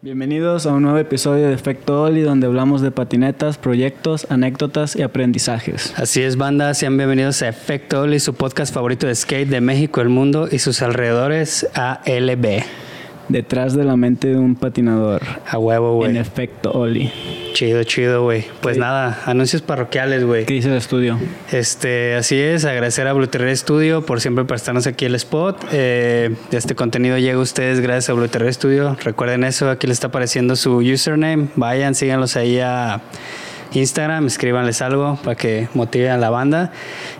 Bienvenidos a un nuevo episodio de Efecto Oli donde hablamos de patinetas, proyectos, anécdotas y aprendizajes. Así es, banda, sean bienvenidos a Efecto Oli, su podcast favorito de skate de México, el mundo y sus alrededores, ALB. Detrás de la mente de un patinador. A huevo, güey. En Efecto Oli. Chido, chido, güey. Pues nada, anuncios parroquiales, güey. ¿Qué dice el estudio? Este, así es, agradecer a Blue Terror Studio por siempre prestarnos aquí el spot. Eh, este contenido llega a ustedes gracias a Blue Terror Studio. Recuerden eso, aquí les está apareciendo su username. Vayan, síganlos ahí a Instagram, escríbanles algo para que motiven a la banda.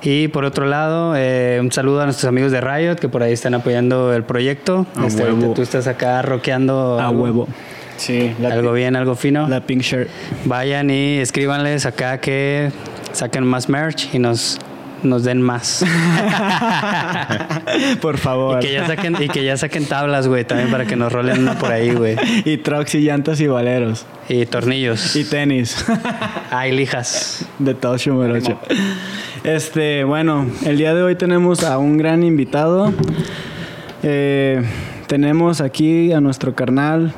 Y por otro lado, eh, un saludo a nuestros amigos de Riot que por ahí están apoyando el proyecto. A Este, huevo. tú estás acá rockeando A algo- huevo. Sí, la, algo bien, algo fino. la pink shirt. Vayan y escríbanles acá que saquen más merch y nos, nos den más. Por y, favor. que ya saquen, y que ya saquen tablas, güey, también para que nos rolen una por ahí, güey. Y trucks y llantas y valeros. Y tornillos. Y tenis. Hay lijas. de todo Shumerocho. Este, bueno, el día de hoy tenemos a un gran invitado. Eh, tenemos aquí a nuestro carnal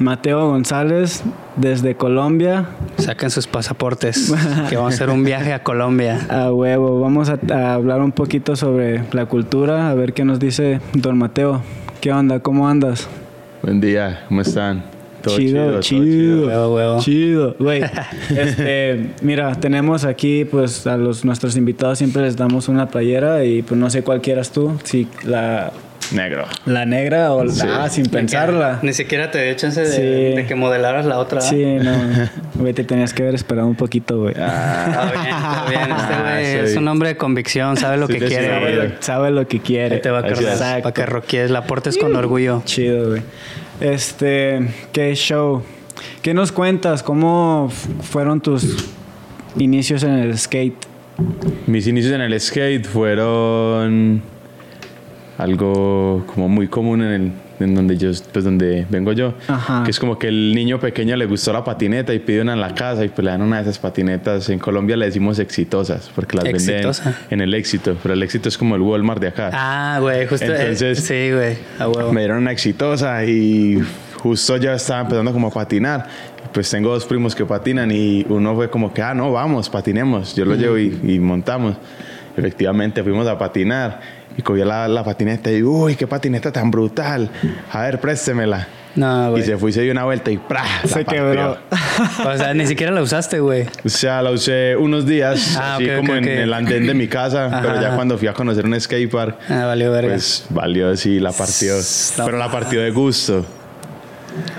Mateo González desde Colombia. Saquen sus pasaportes, que vamos a hacer un viaje a Colombia. A huevo, vamos a, a hablar un poquito sobre la cultura, a ver qué nos dice don Mateo. ¿Qué onda? ¿Cómo andas? Buen día, ¿cómo están? Todo chido, todo chido, Huevo, huevo. chido, güey. Este, mira, tenemos aquí, pues, a los nuestros invitados siempre les damos una playera y, pues, no sé cuál quieras tú, si la, Negro. la negra o la Sí. ah, sin pensarla. Ni siquiera te dio chance de, Sí. de que modelaras la otra. Sí, no, güey, te tenías que haber esperado un poquito, güey. Está bien, está bien. Este Ah, güey es un hombre de convicción, sabe lo Sí, que quiere. sabe, güey. lo, sabe lo que quiere. Ahí te va a. Exacto. para que roquees, la portes con orgullo. Chido, güey. Este, qué show. ¿Qué nos cuentas? ¿Cómo fueron tus inicios en el skate? Mis inicios en el skate fueron algo como muy común en, el, en donde yo, pues donde vengo yo. Ajá. Que es como que el niño pequeño le gustó la patineta y pidió una en la casa y pues le dan una de esas patinetas. En Colombia le decimos exitosas porque las Exitosa. venden en el éxito. Pero el éxito es como el Walmart de acá. Ah, güey, justo. eh, Entonces- sí, güey, a huevo. Me dieron una exitosa y justo ya estaba empezando como a patinar. Pues tengo dos primos que patinan y uno fue como que, ah, no, vamos, patinemos. Yo lo llevo y, y montamos. Efectivamente, fuimos a patinar y cogí la, la patineta y, uy, qué patineta tan brutal. A ver, préstemela. No, Y se fue y se dio una vuelta y ¡pra! la Se quebró. O sea, ni siquiera la usaste, güey. O sea, la usé unos días, Ah, así ok, como en el andén de mi casa, Ajá, pero ya cuando fui a conocer un skatepark, Ah, valió verga. pues valió, sí, la partió. Pero la partió de gusto.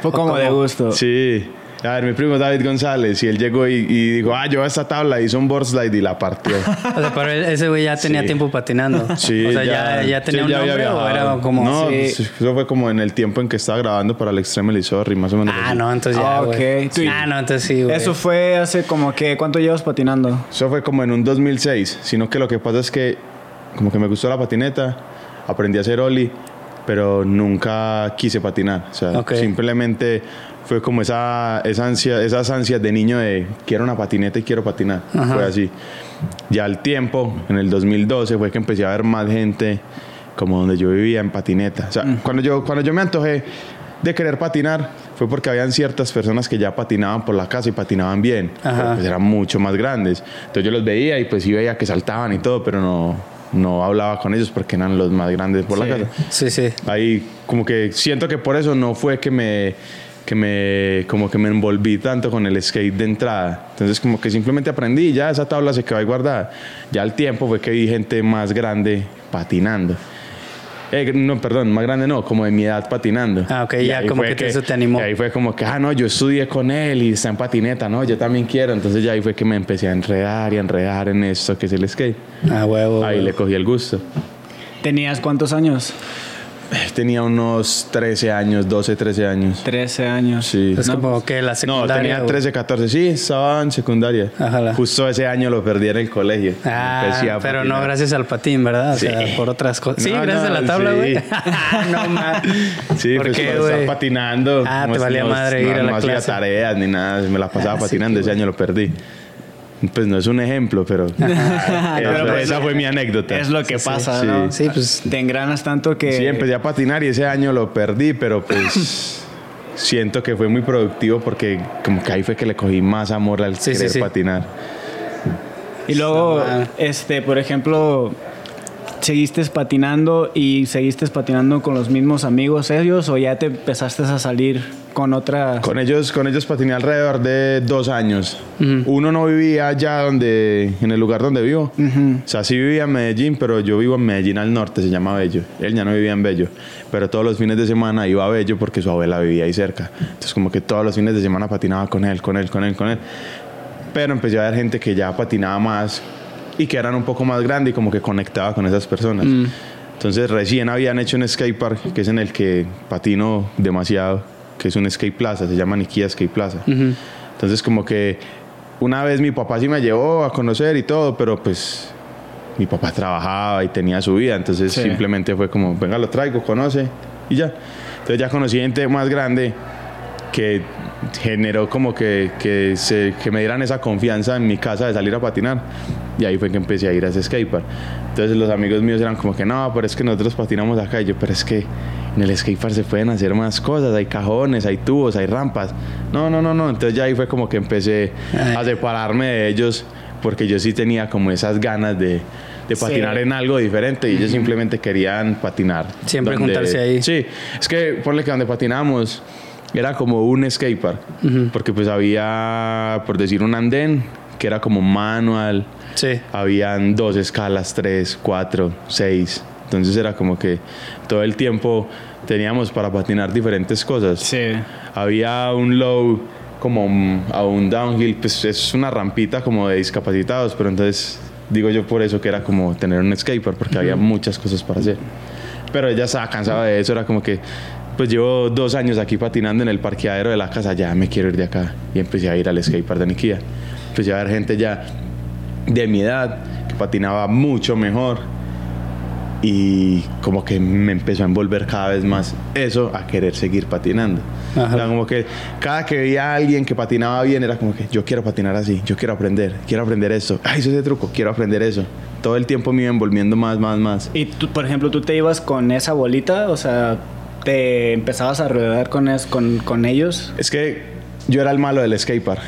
Fue como de gusto. Sí. A ver, mi primo David González, y él llegó y, y dijo, ah, yo a esta tabla hizo un board slide y la partió. O sea, pero ese güey ya tenía Sí. tiempo patinando. Sí, o sea, ya, ya tenía sí, un ya nombre o era como. No, Sí. pues, eso fue como en el tiempo en que estaba grabando para el Extreme Sorry, más o menos. Ah, así. no, entonces ya. Ah, güey. ok. Tú- Ah, no, entonces sí, güey. Eso fue hace como que, ¿cuánto llevas patinando? Eso fue como en un 2006, sino que lo que pasa es que como que me gustó la patineta, aprendí a hacer ollie, pero nunca quise patinar. O sea, Ok. simplemente fue como esa, esa ansia, esas ansias de niño de quiero una patineta y quiero patinar. Ajá. Fue así. Ya al tiempo, en el 2012, fue que empecé a ver más gente como donde yo vivía en patineta. O sea, Mm. cuando, yo, cuando yo me antojé de querer patinar, fue porque habían ciertas personas que ya patinaban por la casa y patinaban bien. Pues, eran mucho más grandes. Entonces yo los veía y pues sí veía que saltaban y todo, pero no, no hablaba con ellos porque eran los más grandes por la casa. Sí, sí. Ahí como que siento que por eso no fue que me que me como que me envolví tanto con el skate de entrada. Entonces como que simplemente aprendí y ya esa tabla se quedó ahí guardada. Ya al tiempo fue que vi gente más grande patinando. Eh, no, perdón, más grande no, como de mi edad patinando. Ah, ok, Y ya como fue que eso te animó. y ahí fue como que, ah, no, yo estudié con él y está en patineta, no, yo también quiero. Entonces ya ahí fue que me empecé a enredar y a enredar en esto que es el skate. Ah, huevo. Ahí güey. le cogí el gusto. ¿Tenías cuántos años? Tenía unos 13 años, 12, 13 años. 13 años. Sí. Es como que la No, secundaria. tenía güey. 13, 14. Sí, estaba en secundaria. Ajala. Justo ese año lo perdí en el colegio. Ah, pero no patinar. gracias al patín, ¿verdad? O Sí. sea, por otras cosas. Sí, No, gracias no, a la tabla, sí. güey. no mames. Sí, ¿Por pues qué, estar patinando. Ah, No- te valía no- madre ir no- a la no hacía clase. tareas ni nada, me la pasaba Ah, sí, patinando. ese año lo perdí. Pues no es un ejemplo, pero, Pero, esa, pues, esa fue mi anécdota. Es lo que Sí, pasa, sí. ¿no? Sí, pues. Te engranas tanto que... Sí, empecé a patinar y ese año lo perdí, pero pues siento que fue muy productivo porque como que ahí fue que le cogí más amor al querer sí. patinar. Y luego, este, por ejemplo, ¿seguiste patinando y seguiste patinando con los mismos amigos ellos o ya te empezaste a salir con otra... Con ellos, con ellos patiné alrededor de dos años. Uno no vivía allá donde, en el lugar donde vivo. O sea, sí vivía en Medellín, pero yo vivo en Medellín al norte, se llama Bello. Él ya no vivía en Bello. Pero todos los fines de semana iba a Bello porque su abuela vivía ahí cerca. Entonces como que todos los fines de semana patinaba con él, con él, con él, con él. Pero empecé a ver gente que ya patinaba más y que eran un poco más grandes y como que conectaba con esas personas. Entonces recién habían hecho un skatepark que es en el que patino demasiado, que es un skate plaza, se llama Nikia Skate Plaza. Entonces como que una vez mi papá sí me llevó a conocer y todo, pero pues mi papá trabajaba y tenía su vida, entonces Sí. simplemente fue como, venga, lo traigo, conoce y ya. Entonces ya conocí gente más grande que generó como que, que, se, que me dieran esa confianza en mi casa de salir a patinar. Y ahí fue que empecé a ir a ese skatepark. Entonces los amigos míos eran como que no, pero es que nosotros patinamos acá. Y yo, pero es que en el skatepark se pueden hacer más cosas. Hay cajones, hay tubos, hay rampas. No, no, no, no. Entonces ya ahí fue como que empecé a separarme de ellos porque yo sí tenía como esas ganas de, de Sí. patinar en algo diferente y ellos simplemente querían patinar. Siempre juntarse ahí. Sí, es que ponle que donde patinamos era como un skatepark, porque pues había, por decir, un andén que era como manual, Sí. habían dos escalas, tres, cuatro, seis, entonces era como que todo el tiempo teníamos para patinar diferentes cosas. Sí. Había un low como a un downhill, pues es una rampita como de discapacitados, pero entonces digo yo por eso que era como tener un skatepark, porque había muchas cosas para hacer. Pero ella estaba cansada de eso, era como que, pues llevo dos años aquí patinando en el parqueadero de la casa, ya me quiero ir de acá. Y empecé a ir al skatepark de Nikia. Empecé a ver gente ya de mi edad que patinaba mucho mejor y como que me empezó a envolver cada vez más eso a querer seguir patinando. Ajá. O sea, como que cada que veía a alguien que patinaba bien era como que yo quiero patinar así, yo quiero aprender, quiero aprender eso, ay, eso es de truco, quiero aprender eso. Todo el tiempo me iba envolviendo más, más, más. Y tú, por ejemplo, tú te ibas con esa bolita, o sea, te empezabas a rodear con, es- con, con ellos. Es que yo era el malo del skatepark,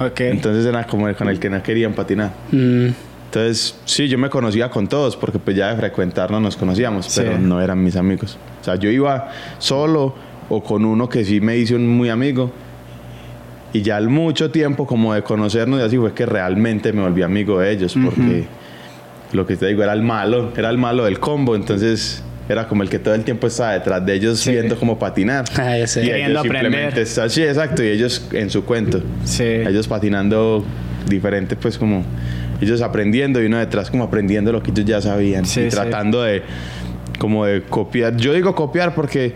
Ok. entonces era como el con el que no querían patinar. Mm, Entonces, sí, yo me conocía con todos, porque pues ya de frecuentarnos nos conocíamos, Sí. pero no eran mis amigos. O sea, yo iba solo o con uno que sí me hizo un muy amigo. Y ya al mucho tiempo como de conocernos y así fue que realmente me volví amigo de ellos, porque lo que te digo era el malo, era el malo del combo, entonces era como el que todo el tiempo estaba detrás de ellos Sí. viendo cómo patinar. Ah. Y Queriendo ellos simplemente aprender. está- sí, exacto, y ellos en su cuento. Sí. Ellos patinando diferente, pues como ellos aprendiendo y uno detrás como aprendiendo lo que ellos ya sabían Sí, y sí. tratando de como de copiar. Yo digo copiar porque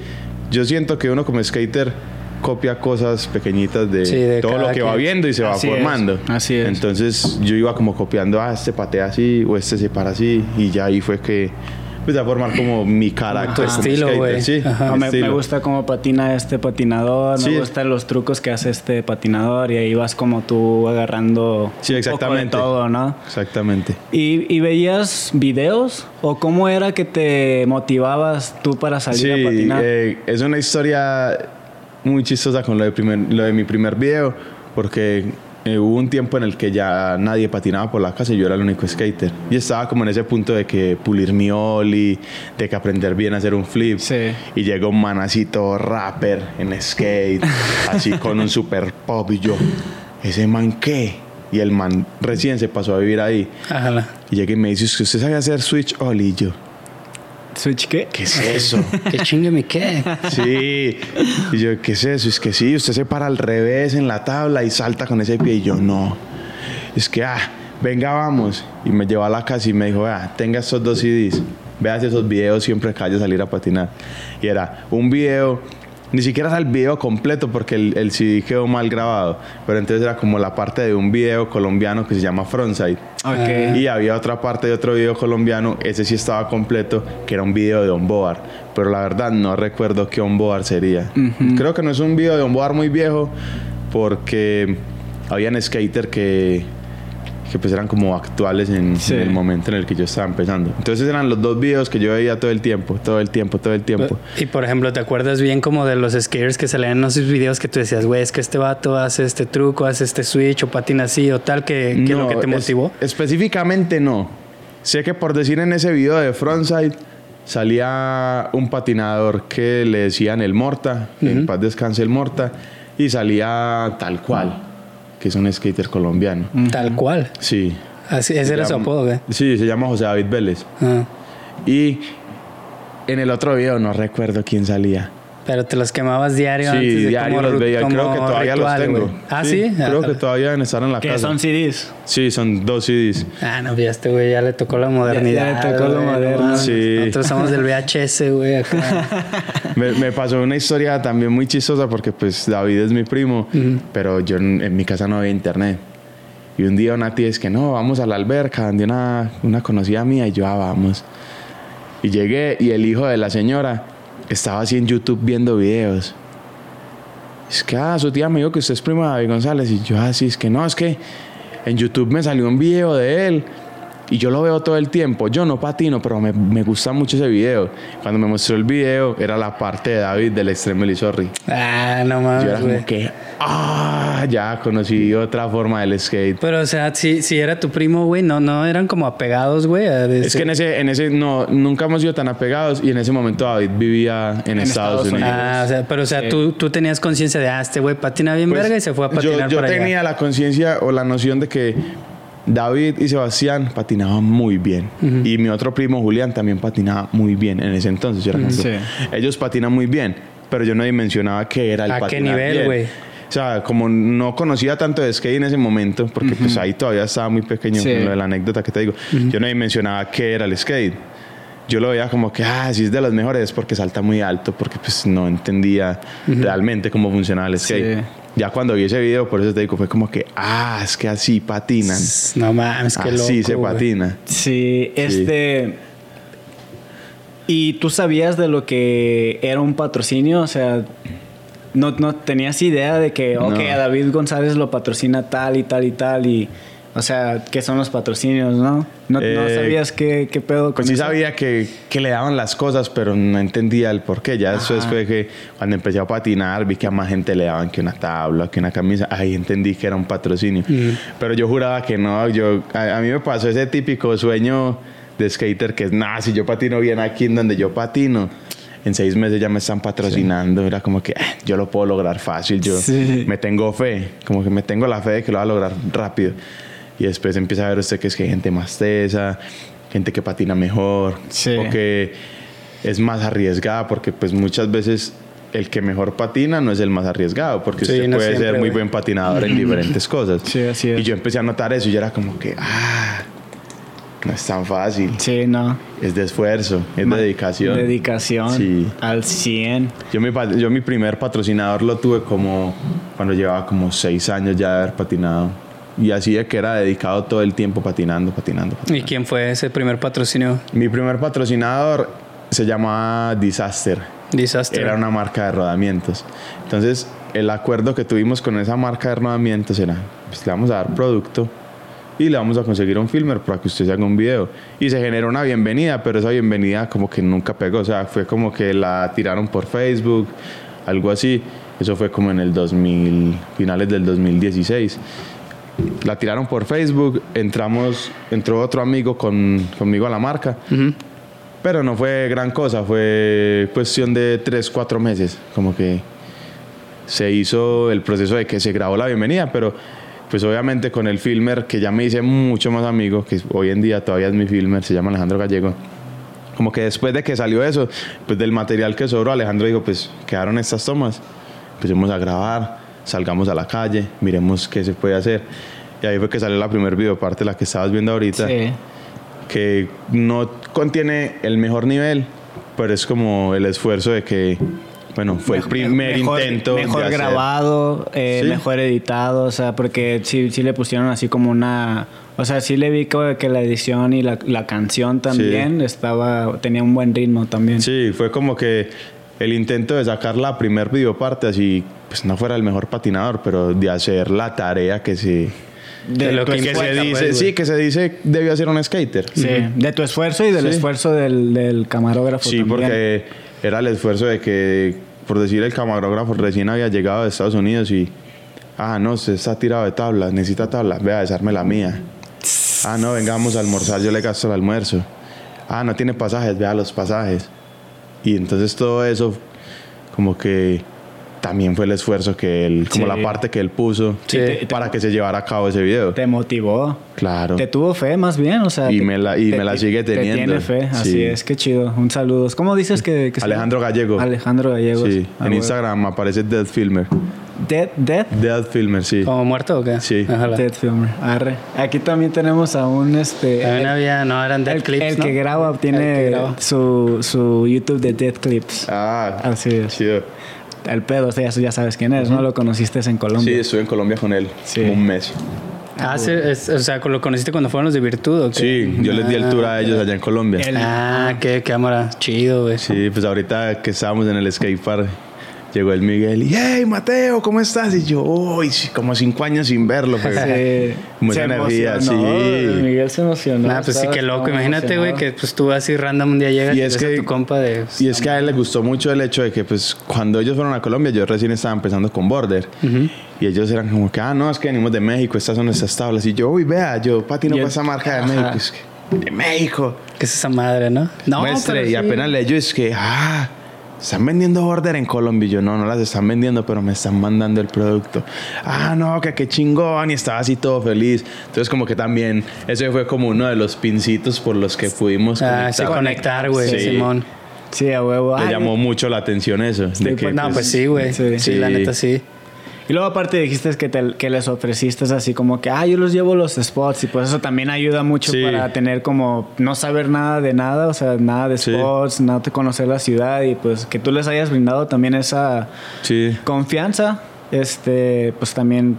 yo siento que uno como skater copia cosas pequeñitas de, Sí, de todo lo que va viendo y se va Así es, formando. así es. Entonces yo iba como copiando, ah, este patea así o este se para así y ya ahí fue que empecé a formar como mi carácter. Tu como estilo, skater, güey. Sí, Ajá. Me, gusta cómo patina este patinador, Sí. me gustan los trucos que hace este patinador y ahí vas como tú agarrando Sí, un exactamente. poco de todo, ¿no? Exactamente. ¿Y, y veías videos o cómo era que te motivabas tú para salir Sí, a patinar? eh, es una historia muy chistosa con lo de, primer, lo de mi primer video, porque eh, hubo un tiempo en el que ya nadie patinaba por la casa y yo era el único skater. Y estaba como en ese punto de que pulir mi ollie, de que aprender bien a hacer un flip. Sí. Y llega un manacito rapper en skate, así con un super pop y yo, ¿ese man qué? Y el man recién se pasó a vivir ahí. Ajá. Y llega y me dice, "¿Es que ¿usted sabe hacer switch ollie? Y yo, ¿Switch qué? ¿qué es eso? ¿Qué chingue me qué? Sí. Y yo, ¿qué es eso? Es que sí, usted se para al revés en la tabla y salta con ese pie. Y yo, no. Es que, ah, venga, vamos. Y me llevó a la casa y me dijo, ah, tenga estos dos CDs. Veas esos videos siempre que vaya a salir a patinar. Y era un video, ni siquiera era el video completo porque el, el CD quedó mal grabado. Pero entonces era como la parte de un video colombiano que se llama Frontside. Ok. Y había otra parte de otro video colombiano, ese sí estaba completo, que era un video de onboard. Pero la verdad no recuerdo qué onboard sería. Creo que no es un video de onboard muy viejo, porque habían skater que, que pues eran como actuales en, Sí. en el momento en el que yo estaba empezando. Entonces eran los dos videos que yo veía todo el tiempo, todo el tiempo, todo el tiempo. Y por ejemplo, ¿te acuerdas bien como de los skaters que salían en esos videos que tú decías, güey, es que este vato hace este truco, hace este switch o patina así o tal, que, que es lo que te es- motivó? específicamente no. Sé que por decir en ese video de Frontside salía un patinador que le decían el Morta, que en paz descanse el Morta, y salía tal cual, que es un skater colombiano. Tal cual. Sí. Así, ese Se era su apodo, güey. Sí, se llama José David Vélez. Ah, Y en el otro video no recuerdo quién salía. Pero te los quemabas diario Sí, antes de diario como los veía. Creo que todavía ritual, los tengo. güey. Ah, sí. Creo Ah, que todavía deben estar en la Que casa. son CDs. Sí, son dos CDs. Ah, no, ya este güey ya le tocó la modernidad. Ya le tocó lo moderno. Sí. Nosotros somos del VHS, güey. acá. Me, me pasó una historia también muy chistosa porque pues David es mi primo, pero yo en, en mi casa no había internet. Y un día una tía es que no, vamos a la alberca donde una, una conocida mía y yo, ah, vamos. Y llegué y el hijo de la señora estaba así en YouTube viendo videos. Es que, ah, su tía me dijo que usted es primo de David González. Y yo, ah, sí, es que no, es que en YouTube me salió un video de él y yo lo veo todo el tiempo. Yo no patino, pero me, me gusta mucho ese video. Cuando me mostró el video, era la parte de David del Extreme Sorry. ah, no Yo mames, era güey. como que, ah, ya conocí otra forma del skate. Pero, o sea, si, si era tu primo, güey, no, no eran como apegados, güey. Es que en ese, en ese, no, nunca hemos sido tan apegados y en ese momento David vivía en, Estados, Estados Unidos. Ah, o sea, pero, o sea, tú, tú tenías conciencia de, ah, este güey patina bien Pues, verga y se fue a patinar yo, yo para allá. tenía la conciencia o la noción de que David y Sebastián patinaban muy bien. Y mi otro primo Julián también patinaba muy bien en ese entonces. Yo era como, Sí. Ellos patinan muy bien, pero yo no dimensionaba que era el ¿A qué nivel, güey? O sea, como no conocía tanto de skate en ese momento, porque pues ahí todavía estaba muy pequeño, Sí. lo de la anécdota que te digo, yo no dimensionaba qué era el skate. Yo lo veía como que, ah, si es de los mejores es porque salta muy alto, porque pues no entendía realmente cómo funcionaba el skate. Sí. Ya cuando vi ese video, por eso te digo, fue como que, ah, es que así patinan. No mames, qué loco. así se güey. patina. Sí, este. ¿Y tú sabías de lo que era un patrocinio? O sea, no, no tenías idea de que, ok, No. a David González lo patrocina tal y tal y tal y. O sea, ¿qué son los patrocinios, no? No, no Eh, sabías qué, qué pedo con Pues sí eso? sabía que, que le daban las cosas, pero no entendía el por qué. Ya después fue que cuando empecé a patinar, vi que a más gente le daban que una tabla, que una camisa. Ahí entendí que era un patrocinio. Pero yo juraba que no. Yo, a, a mí me pasó ese típico sueño de skater que es, nah, si yo patino bien aquí en donde yo patino, en seis meses ya me están patrocinando. Era como que "Ah, yo lo puedo lograr fácil. Yo Sí. me tengo fe, como que me tengo la fe de que lo va a lograr rápido. Y después empieza a ver usted que es que hay gente más tesa, gente que patina mejor, Sí. o que es más arriesgada, porque pues muchas veces el que mejor patina no es el más arriesgado, porque Sí, usted no puede ser muy buen patinador en diferentes cosas. Sí, así es. Y yo empecé a notar eso y yo era como que, ah, no es tan fácil, Sí, no. es de esfuerzo, es de dedicación. Dedicación. Sí. Al 100. Yo mi, yo mi primer patrocinador lo tuve como cuando llevaba como seis años ya de haber patinado. Y así de que era dedicado todo el tiempo patinando, patinando. ¿Y patinando. quién fue ese primer patrocinio? Mi primer patrocinador se llamaba Disaster. Disaster. Era una marca de rodamientos. Entonces, el acuerdo que tuvimos con esa marca de rodamientos era, pues le vamos a dar producto y le vamos a conseguir un filmer para que usted se haga un video. Y se generó una bienvenida, pero esa bienvenida como que nunca pegó. O sea, fue como que la tiraron por Facebook, algo así. Eso fue como en el 2000, finales del 2016. La tiraron por Facebook, entramos, entró otro amigo con, conmigo a la marca. Pero no fue gran cosa, fue cuestión de tres, cuatro meses. Como que se hizo el proceso de que se grabó la bienvenida, pero pues obviamente con el filmer que ya me hice mucho más amigo, que hoy en día todavía es mi filmer, se llama Alejandro Gallego. Como que después de que salió eso, pues del material que sobró, Alejandro dijo, pues quedaron estas tomas, empecemos a grabar, salgamos a la calle, miremos qué se puede hacer. Y ahí fue que salió la primer videoparte, la que estabas viendo ahorita Sí. que no contiene el mejor nivel, pero es como el esfuerzo de que, bueno, fue el primer mejor, intento. de Mejor hacer- grabado, eh, Sí. mejor editado, o sea, porque sí, sí le pusieron así como una... O sea, sí le vi que, que la edición y la, la canción también estaba... Tenía un buen ritmo también. Sí, fue como que el intento de sacar la primer videoparte así, pues no fuera el mejor patinador, pero de hacer la tarea que se, De lo tu que esfuerzo, se dice, pues, sí, que se dice debió ser un skater. Sí, de tu esfuerzo y del Sí. esfuerzo del, del camarógrafo. Sí, también. porque era el esfuerzo de que, por decir, el camarógrafo recién había llegado de Estados Unidos y, ah, no, usted está tirado de tabla, necesita tabla, vea, desarme la mía. Ah, no, venga, vamos a almorzar, yo le gasto el almuerzo. Ah, no tiene pasajes, vea los pasajes. Y entonces todo eso, como que también fue el esfuerzo que él, como Sí. la parte que él puso Sí. para que se llevara a cabo ese video. Te motivó. Claro. Te tuvo fe más bien, o sea. Y te- me la- y te- me la sigue te teniendo. tiene fe, así Sí. es, qué chido. Un saludo. ¿Cómo dices que, Alejandro? Gallego. Alejandro Gallego. Sí, Ah, en. Instagram aparece Dead Filmer. Dead, Dead. Dead Filmer, sí. ¿Como muerto o qué? Sí. Ojalá. Dead Filmer. Arre. Aquí también tenemos a un este. También el- había, no, eran Dead el, Clips, el ¿no? que graba tiene que graba. Su, su YouTube de Dead Clips. Ah, Así es. chido. El pedo, o sea, ya, ya sabes quién es, ¿no? Lo conociste en Sí, Colombia. estuve en Colombia con él Sí. como un mes. Ah, sí, es- o sea, ¿lo conociste cuando fueron los de Virtud o qué? Sí, yo les di el tour a ellos allá en Colombia. El- Ah, qué cámara. Chido, güey. Sí, pues ahorita que estábamos en el skate park, llegó el Miguel y, hey, Mateo, ¿cómo estás? Y yo, uy, como cinco años sin verlo. pero- Sí. Mucha Se energía, sí. Miguel se emocionó. Nah, pues sí, qué loco. Imagínate, güey, que pues tú así random un día llegas Y y, es ves a que- tu compa de... Y es que a él le gustó mucho el hecho de que, pues, cuando ellos fueron a Colombia, yo recién estaba empezando con Border. Y ellos eran como que, ah, no, es que venimos de México, estas son nuestras tablas. Y yo, uy, vea, yo patino Y con el- esa marca de Ajá. México. Es que, de México. ¿Qué es esa madre, no? No, Muestre. pero Y sí. apenas leyó, es que, ah, están vendiendo Border en Colombia. Y yo, no, no las están vendiendo, pero me están mandando el producto. Ah, no, que qué chingón. Y estaba así todo feliz. Entonces, como que también, ese fue como uno de los pincitos por los que pudimos Ah, sí, conectar. conectar, güey, Sí. Simón. Sí, a huevo. Le Ay, llamó mucho la atención eso. de que, pues, No, pues sí, güey. Sí. Sí, la neta sí. Y luego aparte dijiste que, te- que les ofreciste así como que, ah, yo los llevo los spots y pues eso también ayuda mucho Sí. para tener como no saber nada de nada, o sea, nada de Sí. spots, nada de conocer la ciudad y pues que tú les hayas brindado también esa Sí. confianza, este, pues también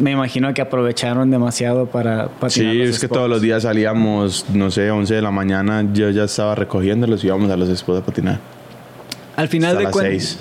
me imagino que aprovecharon demasiado para patinar Sí, los es que spots. todos los días salíamos, no sé, 11 de la mañana, yo ya estaba recogiéndolos y íbamos a los spots a patinar. Al final, de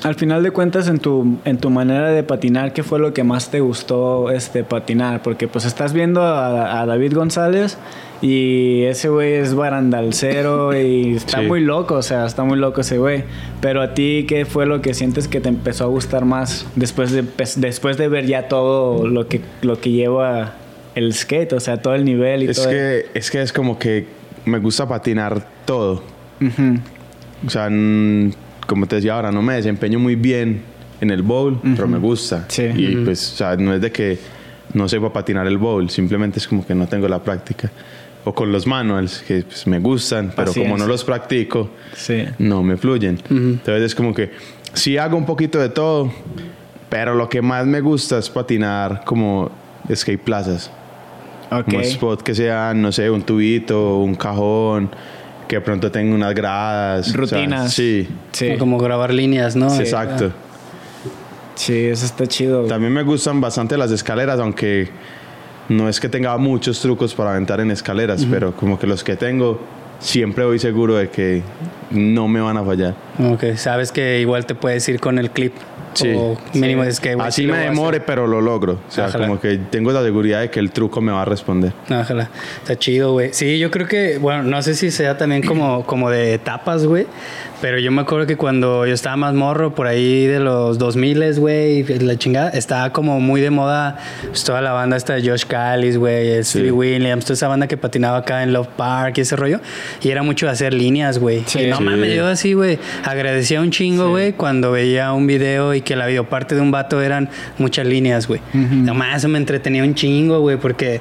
al final de cuentas, en tu, en tu manera de patinar, ¿qué fue lo que más te gustó este, patinar? Porque pues estás viendo a, a David González y ese güey es barandalcero y está Sí. muy loco, o sea, está muy loco ese güey. Pero a ti, ¿qué fue lo que sientes que te empezó a gustar más después de, pues, después de ver ya todo lo que, lo que lleva el skate? O sea, todo el nivel y Es todo. que, es que es como que me gusta patinar todo. Ujú. O sea, como te decía ahora, no me desempeño muy bien en el bowl, pero me gusta. Sí. Y pues, o sea, no es de que no sepa patinar el bowl, simplemente es como que no tengo la práctica. O con los manuals, que pues, me gustan, pero como no los practico, Sí. no me fluyen. Entonces es como que sí hago un poquito de todo, pero lo que más me gusta es patinar como skate plazas. Ok. Como spot que sean, no sé, un tubito, un cajón, que de pronto tenga unas gradas. o sea, Rutinas. sí, Sí. Como grabar líneas, ¿no? exacto. Sí, eso está chido. También me gustan bastante las escaleras, aunque no es que tenga muchos trucos para aventar en escaleras, pero como que los que tengo, siempre voy seguro de que no me van a fallar. Ok, sabes que igual te puedes ir con el clip. Sí. O mínimo es que... Así sí me demore, pero lo logro. O sea, Ojalá. como que tengo la seguridad de que el truco me va a responder. Ojalá. Está chido, güey. Sí, yo creo que, bueno, no sé si sea también como, como de etapas, güey. Pero yo me acuerdo que cuando yo estaba más morro, por ahí de los 2000, güey, la chingada, estaba como muy de moda pues, toda la banda esta de Josh Callis, güey, Stevie Williams, toda esa banda que patinaba acá en Love Park y ese rollo. Y era mucho de hacer líneas, güey. Sí. y no Sí. mames, yo así, güey, agradecía un chingo, güey, cuando veía un video y que la videoparte de un vato eran muchas líneas, güey. Nomás eso me entretenía un chingo, güey, porque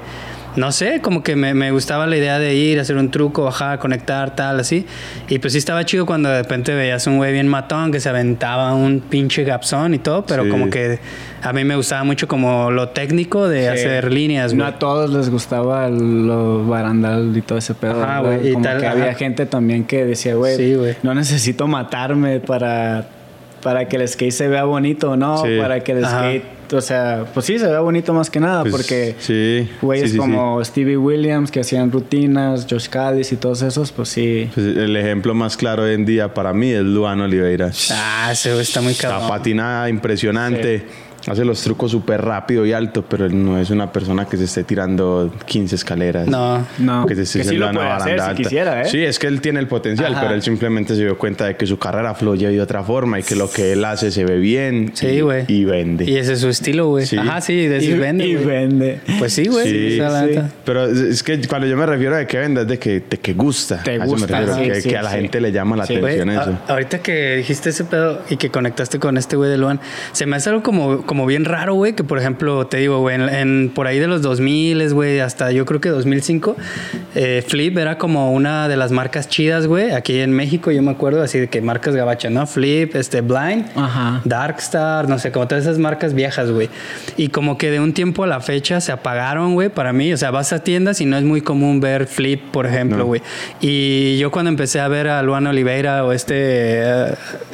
no sé, como que me, me gustaba la idea de ir, hacer un truco, bajar, conectar, tal, así. Y pues sí estaba chido cuando de repente veías un güey bien matón que se aventaba un pinche gapzón y todo, pero Sí. como que a mí me gustaba mucho como lo técnico de Sí. hacer líneas, No güey. a todos les gustaba lo barandal y todo ese pedo. Ajá, güey, y Como tal, que ajá. había gente también que decía, güey, Sí, güey. no necesito matarme para, para que el skate se vea bonito, ¿no? Sí. Para que el Ajá. skate, o sea, pues sí, se vea bonito más que nada, Pues, porque sí, güeyes sí, sí, sí. como Stevie Williams que hacían rutinas, Josh Callis y todos esos, pues sí. Pues el ejemplo más claro hoy en día para mí es Luan Oliveira. Ah, ese güey está muy La cabrón. patina impresionante. Hace los trucos súper rápido y alto, pero él no es una persona que se esté tirando 15 escaleras. No. No. Que se esté Que sí haciendo lo puede hacer si quisiera, ¿eh? Sí, es que él tiene el potencial, Ajá. pero él simplemente se dio cuenta de que su carrera fluye de otra forma y que lo que él hace se ve bien Sí, y- güey. y, vende. Y ese es su estilo, güey. Sí. Ajá, sí, de Y, vende. y güey. vende. Pues sí, güey. Sí, sí. Pero es- que cuando yo me refiero a que venda es de que, de que gusta. Te A eso me gusta, refiero, sí, que, sí, que a la sí. gente le llama la Sí. atención Güey, eso. a- ahorita que dijiste ese pedo y que conectaste con este güey de Luan, se me hace algo como, como bien raro, güey, que por ejemplo, te digo, güey, en- por ahí de los 2000, güey, hasta yo creo que 2005, eh, Flip era como una de las marcas chidas, güey, aquí en México, yo me acuerdo así de que marcas gabachas, ¿no? Flip, este, Blind, Ajá. Darkstar, no sé, como todas esas marcas viejas, güey. Y como que de un tiempo a la fecha se apagaron, güey, para mí. O sea, vas a tiendas y no es muy común ver Flip, por ejemplo, No. güey. Y yo cuando empecé a ver a Luan Oliveira o este,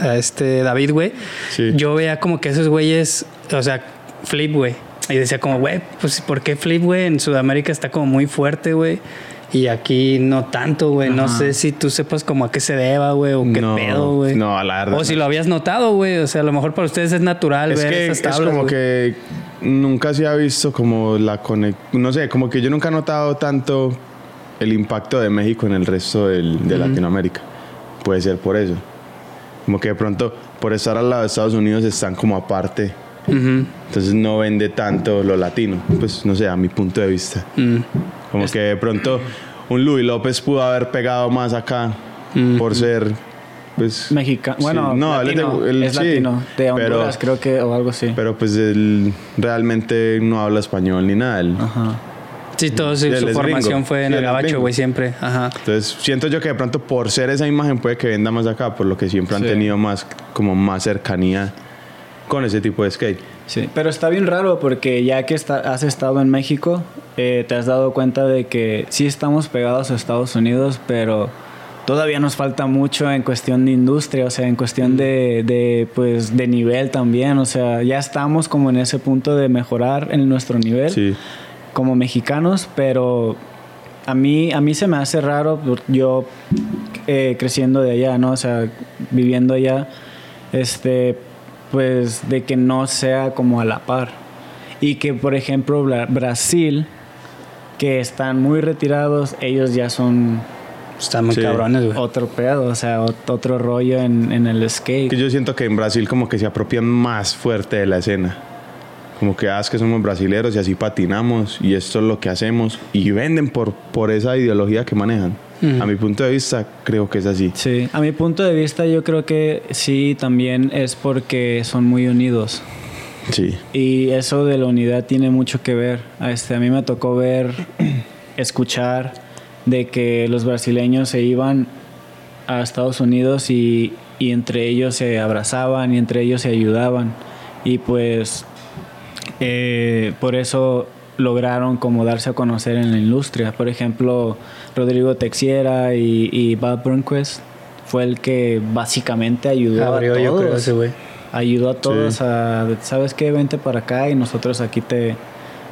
a este David, güey, Sí. yo veía como que esos güeyes, o sea, Flip, güey. Y decía como, güey, pues ¿por qué Flip, güey? En Sudamérica está como muy fuerte, güey. Y aquí no tanto, güey. No sé si tú sepas como a qué se deba, güey, o qué No, pedo, güey. no, la verdad O si lo habías notado, güey. O sea, a lo mejor para ustedes es natural Es ver que esas es tablas. como güey. que nunca se ha visto como la conexión. No sé, como que yo nunca he notado tanto el impacto de México en el resto del- de Latinoamérica. Puede ser por eso. Como que de pronto, por estar al lado de Estados Unidos, están como aparte. Ujú. Entonces no vende tanto lo latino. Pues no sé, a mi punto de vista. Mm. Como que de pronto un Luis López pudo haber pegado más acá Mm. por ser. Pues, Mexicano. sí, Bueno, no, él es de- latino, él- es sí, latino. De pero- Honduras, creo que, o algo así. Pero pues él realmente no habla español ni nada. él- Ajá. Sí, todo su, Él su es formación gringo. fue en Sí, el gabacho, güey, siempre. Ajá. Entonces siento yo que de pronto por ser esa imagen puede que venda más acá, por lo que siempre han Sí. tenido más como más cercanía con ese tipo de skate. Sí, pero está bien raro porque ya que está- has estado en México, eh, te has dado cuenta de que sí estamos pegados a Estados Unidos, pero todavía nos falta mucho en cuestión de industria, o sea, en cuestión de, de, pues, de nivel también, o sea, ya estamos como en ese punto de mejorar en nuestro nivel Sí. como mexicanos, pero a mí, a mí se me hace raro yo eh, creciendo de allá, ¿no? O sea, viviendo allá, este, pues de que no sea como a la par. Y que, por ejemplo, Bra- Brasil, que están muy retirados, ellos ya son Están muy Sí. cabrones, güey. otro pedo, o sea, ot- otro rollo en, en el skate. Que yo siento que en Brasil como que se apropian más fuerte de la escena. Como que ah, es que somos brasileros y así patinamos y esto es lo que hacemos y venden por, por esa ideología que manejan. Ujú. A mi punto de vista creo que es así. Sí, a mi punto de vista yo creo que sí, también es porque son muy unidos. Sí. Y eso de la unidad tiene mucho que ver. A Este, a mí me tocó ver, escuchar de que los brasileños se iban a Estados Unidos y, y entre ellos se abrazaban y entre ellos se ayudaban. Y pues eh, por eso lograron como darse a conocer en la industria. Por ejemplo, Rodrigo Texiera y, y Bob Burnquist fue el que básicamente ayudó Abrió, a todos yo creo, ese güey. ayudó a todos Sí. a, ¿sabes qué? Vente para acá y nosotros aquí te,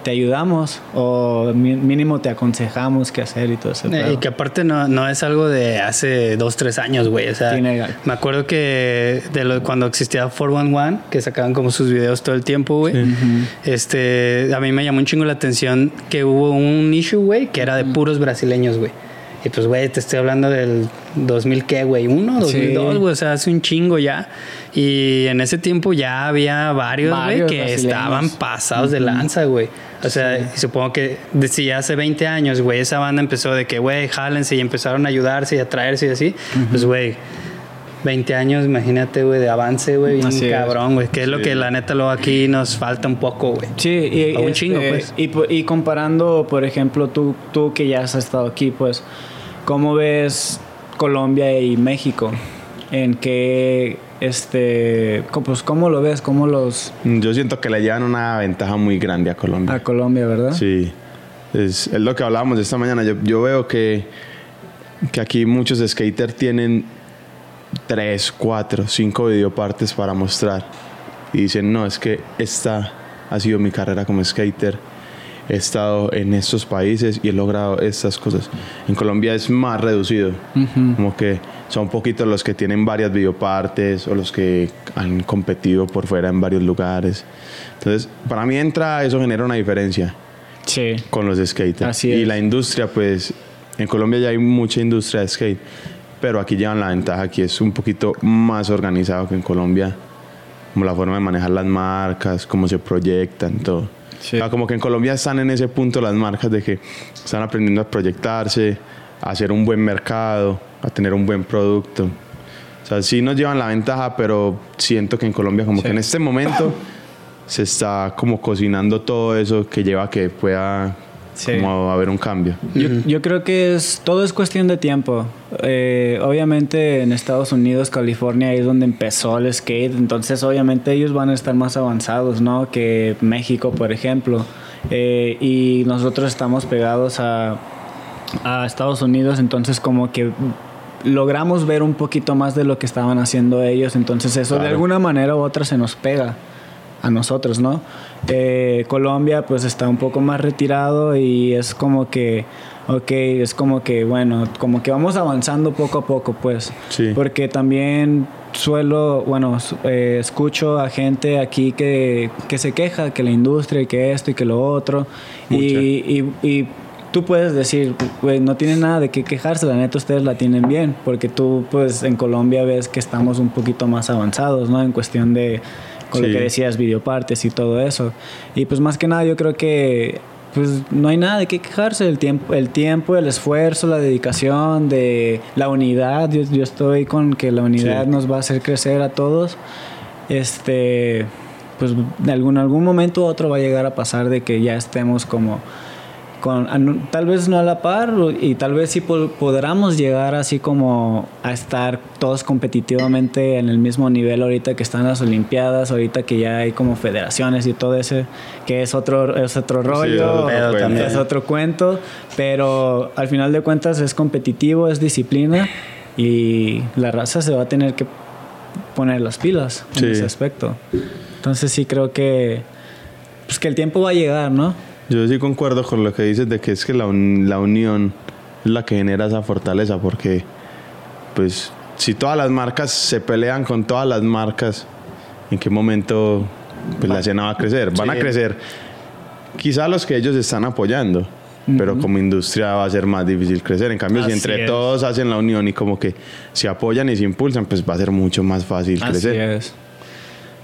te ayudamos o mínimo te aconsejamos qué hacer y todo eso. Eh, Y que aparte no, no es algo de hace dos, tres años, güey. O sea, Tiene- me acuerdo que de lo, cuando existía 411, que sacaban como sus videos todo el tiempo, güey. Este, a mí me llamó un chingo la atención que hubo un issue, güey, que era de puros brasileños, güey. Y pues, güey, te estoy hablando del 2000, ¿qué, güey? ¿Uno? Sí. ¿2002, güey? O sea, hace un chingo ya. Y en ese tiempo ya había varios, güey, que estaban pasados de lanza, güey. O sea, y supongo que si hace 20 años, güey, esa banda empezó de que, güey, jálense y empezaron a ayudarse y a traerse y así. Pues, güey, 20 años, imagínate, güey, de avance, güey, bien cabrón, güey. Que es lo Sí. que la neta luego aquí nos falta un poco, güey. Sí, y, A un este, chingo, pues. y, y comparando, por ejemplo, tú, tú que ya has estado aquí, pues, ¿cómo ves Colombia y México? ¿En qué, este, pues, cómo lo ves? ¿Cómo los... Yo siento que le llevan una ventaja muy grande a Colombia. a Colombia, verdad? Sí, es, es lo que hablábamos esta mañana. Yo, yo veo que, que aquí muchos skaters tienen tres, cuatro, cinco videopartes para mostrar. Y dicen, no, es que esta ha sido mi carrera como skater. He estado en estos países y he logrado estas cosas. En Colombia es más reducido. Ujú. Como que son poquitos los que tienen varias videopartes o los que han competido por fuera en varios lugares. Entonces, para mí entra, eso genera una diferencia Sí. con los skaters. Así y la industria, pues, en Colombia ya hay mucha industria de skate, pero aquí llevan la ventaja, aquí es un poquito más organizado que en Colombia, como la forma de manejar las marcas, cómo se proyectan, todo. Sí. O sea, como que en Colombia están en ese punto las marcas de que están aprendiendo a proyectarse, a hacer un buen mercado, a tener un buen producto. O sea, sí nos llevan la ventaja, pero siento que en Colombia como que en este momento se está como cocinando todo eso que lleva a que pueda Sí. como haber un cambio. Yo, yo creo que es todo es cuestión de tiempo. Eh, obviamente en Estados Unidos, California, ahí es donde empezó el skate, entonces obviamente ellos van a estar más avanzados, ¿no? Que México, por ejemplo. Eh, y nosotros estamos pegados a, a Estados Unidos, entonces como que logramos ver un poquito más de lo que estaban haciendo ellos, entonces eso de alguna manera u otra se nos pega a nosotros, ¿no? Eh, Colombia pues está un poco más retirado y es como que, ok, es como que, bueno, como que vamos avanzando poco a poco, pues. Sí. Porque también suelo, bueno, eh, escucho a gente aquí que, que se queja, que la industria, y que esto y que lo otro. Y, y, y tú puedes decir, güey, no tiene nada de qué quejarse, la neta ustedes la tienen bien, porque tú pues en Colombia ves que estamos un poquito más avanzados, ¿no? En cuestión de, con Sí. lo que decías, videopartes y todo eso. Y pues más que nada yo creo que pues no hay nada de qué quejarse, el tiempo, el tiempo, el esfuerzo, la dedicación, de la unidad, yo, yo estoy con que la unidad Sí. nos va a hacer crecer a todos. Este, pues de algún, algún momento u otro va a llegar a pasar de que ya estemos como con tal vez no a la par y tal vez sí po- podamos llegar así como a estar todos competitivamente en el mismo nivel ahorita que están las olimpiadas ahorita que ya hay como federaciones y todo ese que es otro es otro rollo también. es otro cuento pero al final de cuentas es competitivo es disciplina y la raza se va a tener que poner las pilas en Sí. ese aspecto entonces sí creo que pues que el tiempo va a llegar no Yo sí concuerdo con lo que dices de que es que la, un- la unión es la que genera esa fortaleza, porque pues si todas las marcas se pelean con todas las marcas, ¿en qué momento pues, la escena va a crecer? Van a crecer quizá los que ellos están apoyando, pero como industria va a ser más difícil crecer. En cambio, si entre es. todos hacen la unión y como que se apoyan y se impulsan, pues va a ser mucho más fácil Así crecer. es.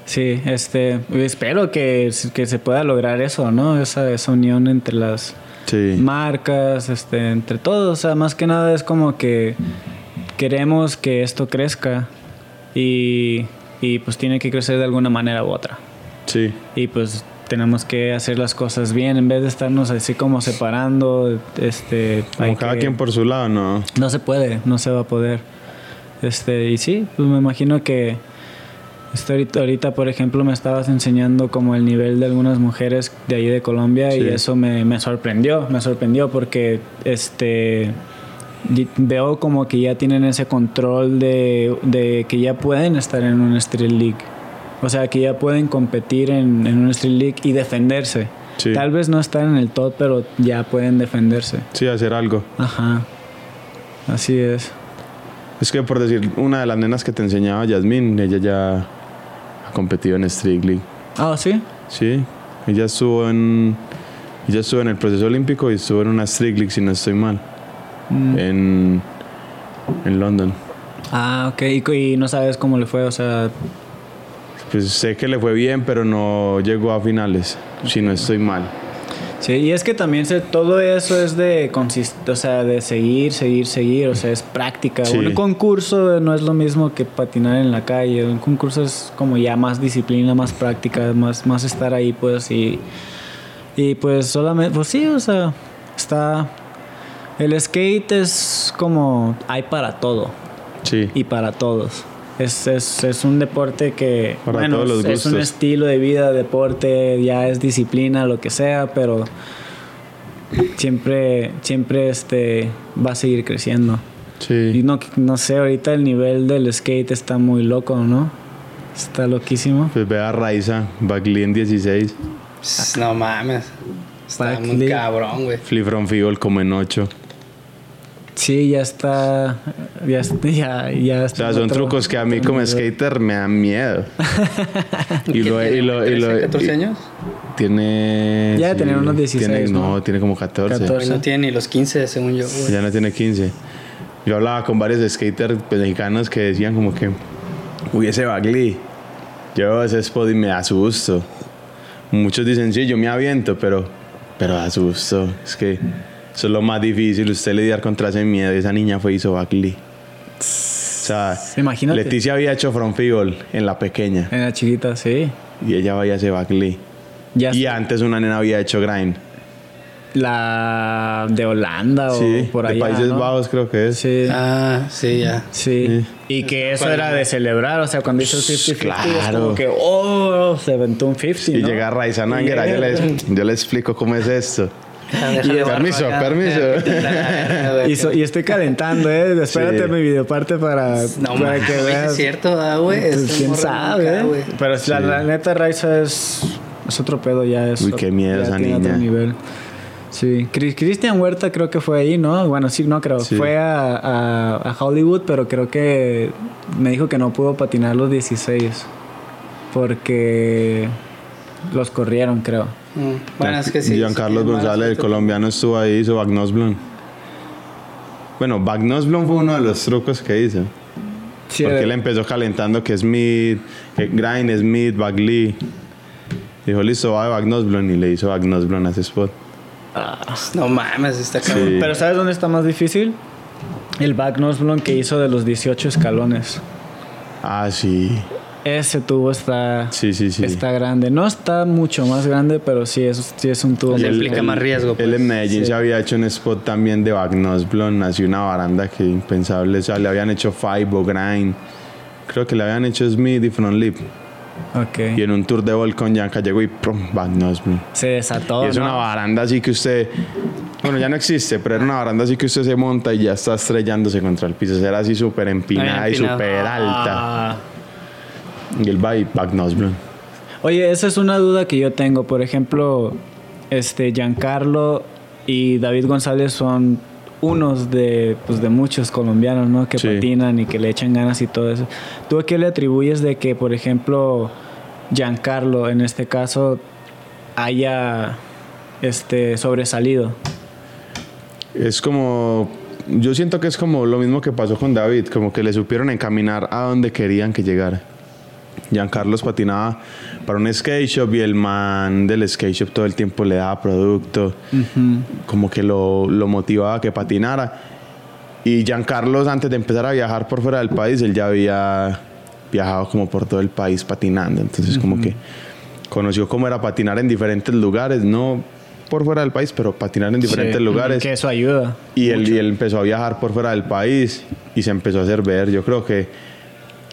Sí, este, espero que, que se pueda lograr eso, ¿no? Esa, esa unión entre las Sí. marcas, este, entre todos. O sea, más que nada es como que queremos que esto crezca y, y pues tiene que crecer de alguna manera u otra. Sí. Y pues tenemos que hacer las cosas bien en vez de estarnos así como separando. Este, Como cada que- quien por su lado, ¿no? no se puede, no se va a poder. Este, y sí, pues me imagino que ahorita, ahorita, por ejemplo, me estabas enseñando como el nivel de algunas mujeres de ahí de Colombia y eso me, me sorprendió, me sorprendió porque este veo como que ya tienen ese control de, de que ya pueden estar en un Street League. O sea, que ya pueden competir en, en un Street League y defenderse. Sí. Tal vez no estar en el top, pero ya pueden defenderse. Sí, hacer algo. Ajá. Así es. Es que por decir, una de las nenas que te enseñaba, Yasmín, ella ya competido en Street League. Ah, sí. Sí, ella estuvo en ella estuvo en el proceso olímpico y estuvo en una Street League, si no estoy mal, Mm. en, en London. Ah, ok. ¿Y, no sabes cómo le fue, o sea. Pues sé que le fue bien, pero no llegó a finales, si no estoy mal. Sí, y es que también se, todo eso es de consist o sea, de seguir, seguir, seguir, o sea, es práctica. Sí. Un concurso no es lo mismo que patinar en la calle, un concurso es como ya más disciplina, más práctica, más, más estar ahí, pues, y, y pues solamente, pues sí, o sea, está... El skate es como, hay para todo. Sí, y para todos. Es, es, es un deporte que, Para bueno, todos los es un estilo de vida, deporte, ya es disciplina, lo que sea, pero siempre, siempre este, va a seguir creciendo. Y sí. no, no sé, ahorita el nivel del skate está muy loco, ¿no? Está loquísimo. Pues ve a Raiza, Bagley en 16, No mames. Está muy cabrón, güey. Flip from Field como en 8. Sí, ya está. Ya, está- ya, ya O está sea, en son otro- trucos que a mí como skater me dan miedo. y lo, y lo, y lo- 13, 14 y- años? Tiene. Ya tenía unos 16, tiene- ¿no? no, tiene como 14. 14. Hoy no tiene ni los 15, según yo, güey. Ya no tiene 15. Yo hablaba con varios skaters mexicanos que decían como que, uy, ese Bagley, yo ese spot y me asusto. Muchos dicen, sí, yo me aviento, pero, pero asusto. Es que eso es lo más difícil, usted lidiar contra ese miedo. Esa niña fue y hizo Bagley. O sea, Imagínate. Leticia había hecho front figure en la pequeña En la chiquita, sí. y ella vaya a hacer Bagley. Ya Y está. antes una nena había hecho grind. La de Holanda o Sí, por de allá. Países ¿no? Bajos creo que es. Sí. Ah, sí, ya. Sí. Sí. Y que eso era de celebrar, o sea, cuando hizo el 50-50, es Claro. como que, oh, se aventó un 50. Y ¿no? llega Raiza Nángera, yo le, yo le explico cómo es esto. Permiso, acá. permiso. Y, so- y estoy calentando, ¿eh? Espérate Sí. mi videoparte para, No, para mames, que güey, veas. es cierto, ah, güey. Pues, ¿Quién sabe? nunca, eh? güey. Pero la, Sí. la neta, Raiza es, es otro pedo ya. Es, Uy, qué miedo esa niña. otro nivel. Sí. Cris- Cristian Huerta creo que fue ahí, ¿no? Bueno, sí, no creo. Sí. Fue a, a- a Hollywood, pero creo que me dijo que no pudo patinar los 16. Porque los corrieron, creo. Mm, Bueno, es que sí. Giancarlo sí, González, el colombiano, estuvo ahí, hizo Bagnosblon. Bueno, Bagnosblon fue uno de los trucos que hizo. Sí, porque él empezó calentando que Smith, que Grind, Smith, Bagley. Dijo, listo, va de Bagnosblon y le hizo Bagnosblon a ese spot. fotos. No mames, está cabrón. Sí. Pero ¿sabes dónde está más difícil? El back nose que hizo de los 18 escalones. Ah, sí. Ese tubo está, Sí, sí, sí. está grande. No está mucho más grande, pero sí es, sí es un tubo. Él- implica más riesgo, Él pues. en Medellín Sí. se había hecho un spot también de Bagnosblon, así una baranda que impensable. O sea, le habían hecho Five o Grind. Creo que le habían hecho Smith y Front Lip. Ok. Y en un tour de con Yanka llegó y prum, Bagnosblon. Se desató. y es ¿no? una baranda así que usted. Bueno, ya no existe, pero era una baranda así que usted se monta y ya está estrellándose contra el piso. Era así súper empinada y súper alta. Ah. Y él va y Bagnosblon. Oye, esa es una duda que yo tengo. Por ejemplo, este Giancarlo y David González son unos de, pues, de muchos colombianos, ¿no? Que Sí. patinan y que le echan ganas y todo eso. ¿Tú a qué le atribuyes de que, por ejemplo, Giancarlo, en este caso, haya este, sobresalido? Es como. Yo siento que es como lo mismo que pasó con David, como que le supieron encaminar a donde querían que llegara. Giancarlos patinaba para un skate shop y el man del skate shop todo el tiempo le daba producto, como que lo, lo motivaba a que patinara. Y Giancarlos, antes de empezar a viajar por fuera del país, él ya había viajado como por todo el país patinando. Entonces, como que conoció cómo era patinar en diferentes lugares, no por fuera del país, pero patinar en diferentes Sí, lugares. Que eso ayuda. Y él, y él empezó a viajar por fuera del país y se empezó a hacer ver. Yo creo que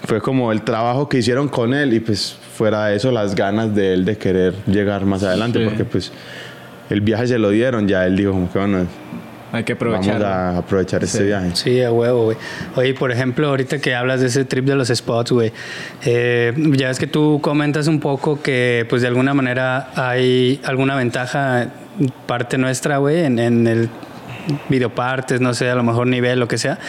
fue como el trabajo que hicieron con él y pues fuera de eso las ganas de él de querer llegar más adelante Sí. porque pues el viaje se lo dieron, ya él dijo como que bueno, Hay que vamos aprovechar. a aprovechar este Sí. viaje. Sí, a huevo, güey. Oye, por ejemplo, ahorita que hablas de ese trip de los spots, güey, eh, ya ves que tú comentas un poco que, pues, de alguna manera hay alguna ventaja parte nuestra, güey, en, en el videopartes, no sé, a lo mejor nivel, lo que sea.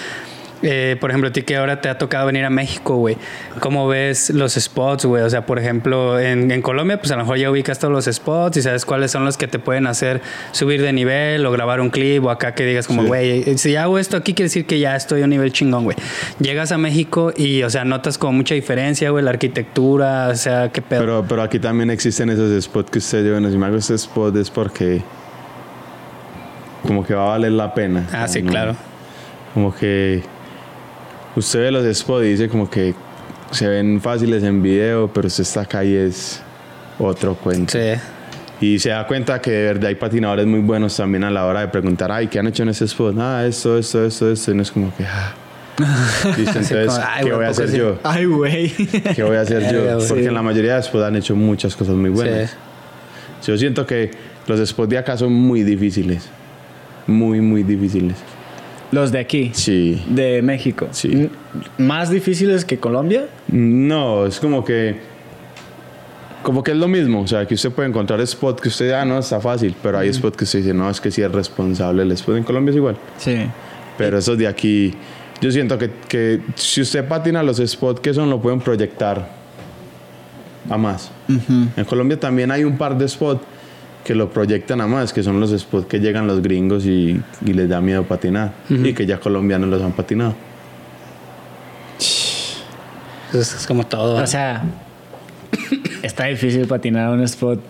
Eh, por ejemplo, a ti que ahora te ha tocado venir a México, güey, ¿cómo ves los spots, güey? O sea, por ejemplo, en, en Colombia, pues a lo mejor ya ubicas todos los spots y sabes cuáles son los que te pueden hacer subir de nivel o grabar un clip o acá que digas como, Sí. güey, si hago esto aquí quiere decir que ya estoy a un nivel chingón, güey. Llegas a México y, o sea, notas como mucha diferencia, güey, la arquitectura, o sea, qué pedo. Pero, pero aquí también existen esos spots que usted bueno, si me hago este spot es porque como que va a valer la pena. ah, sí, ¿no? claro. Como que usted ve los spots y dice como que se ven fáciles en video, pero usted está acá y es otro cuento. Sí. Y se da cuenta que de verdad hay patinadores muy buenos también a la hora de preguntar, ay, ¿qué han hecho en ese spot? Ah, esto, esto, esto, esto. Y no es como que, ah. Listo, entonces, como, ¿qué voy a ¿a poco hacer sí? yo? Ay, güey. ¿Qué voy a hacer yo? Porque en la mayoría de spots han hecho muchas cosas muy buenas. Sí. Yo siento que los spots de acá son muy difíciles. Muy, muy difíciles. Los de aquí. Sí. De México. Sí. ¿Más difíciles que Colombia? No, es como que. Como que es lo mismo. O sea, que usted puede encontrar spot que usted, ah, no, está fácil. Pero hay spot que usted dice, no, es que sí es responsable. El spot en Colombia es igual. Sí. Pero esos de aquí, yo siento que, que si usted patina los spots que son, lo pueden proyectar a más. En Colombia también hay un par de spots que lo proyectan a más, que son los spots que llegan los gringos y, y les da miedo patinar. Y que ya colombianos los han patinado. Entonces es como todo. ¿eh? O sea, está difícil patinar un spot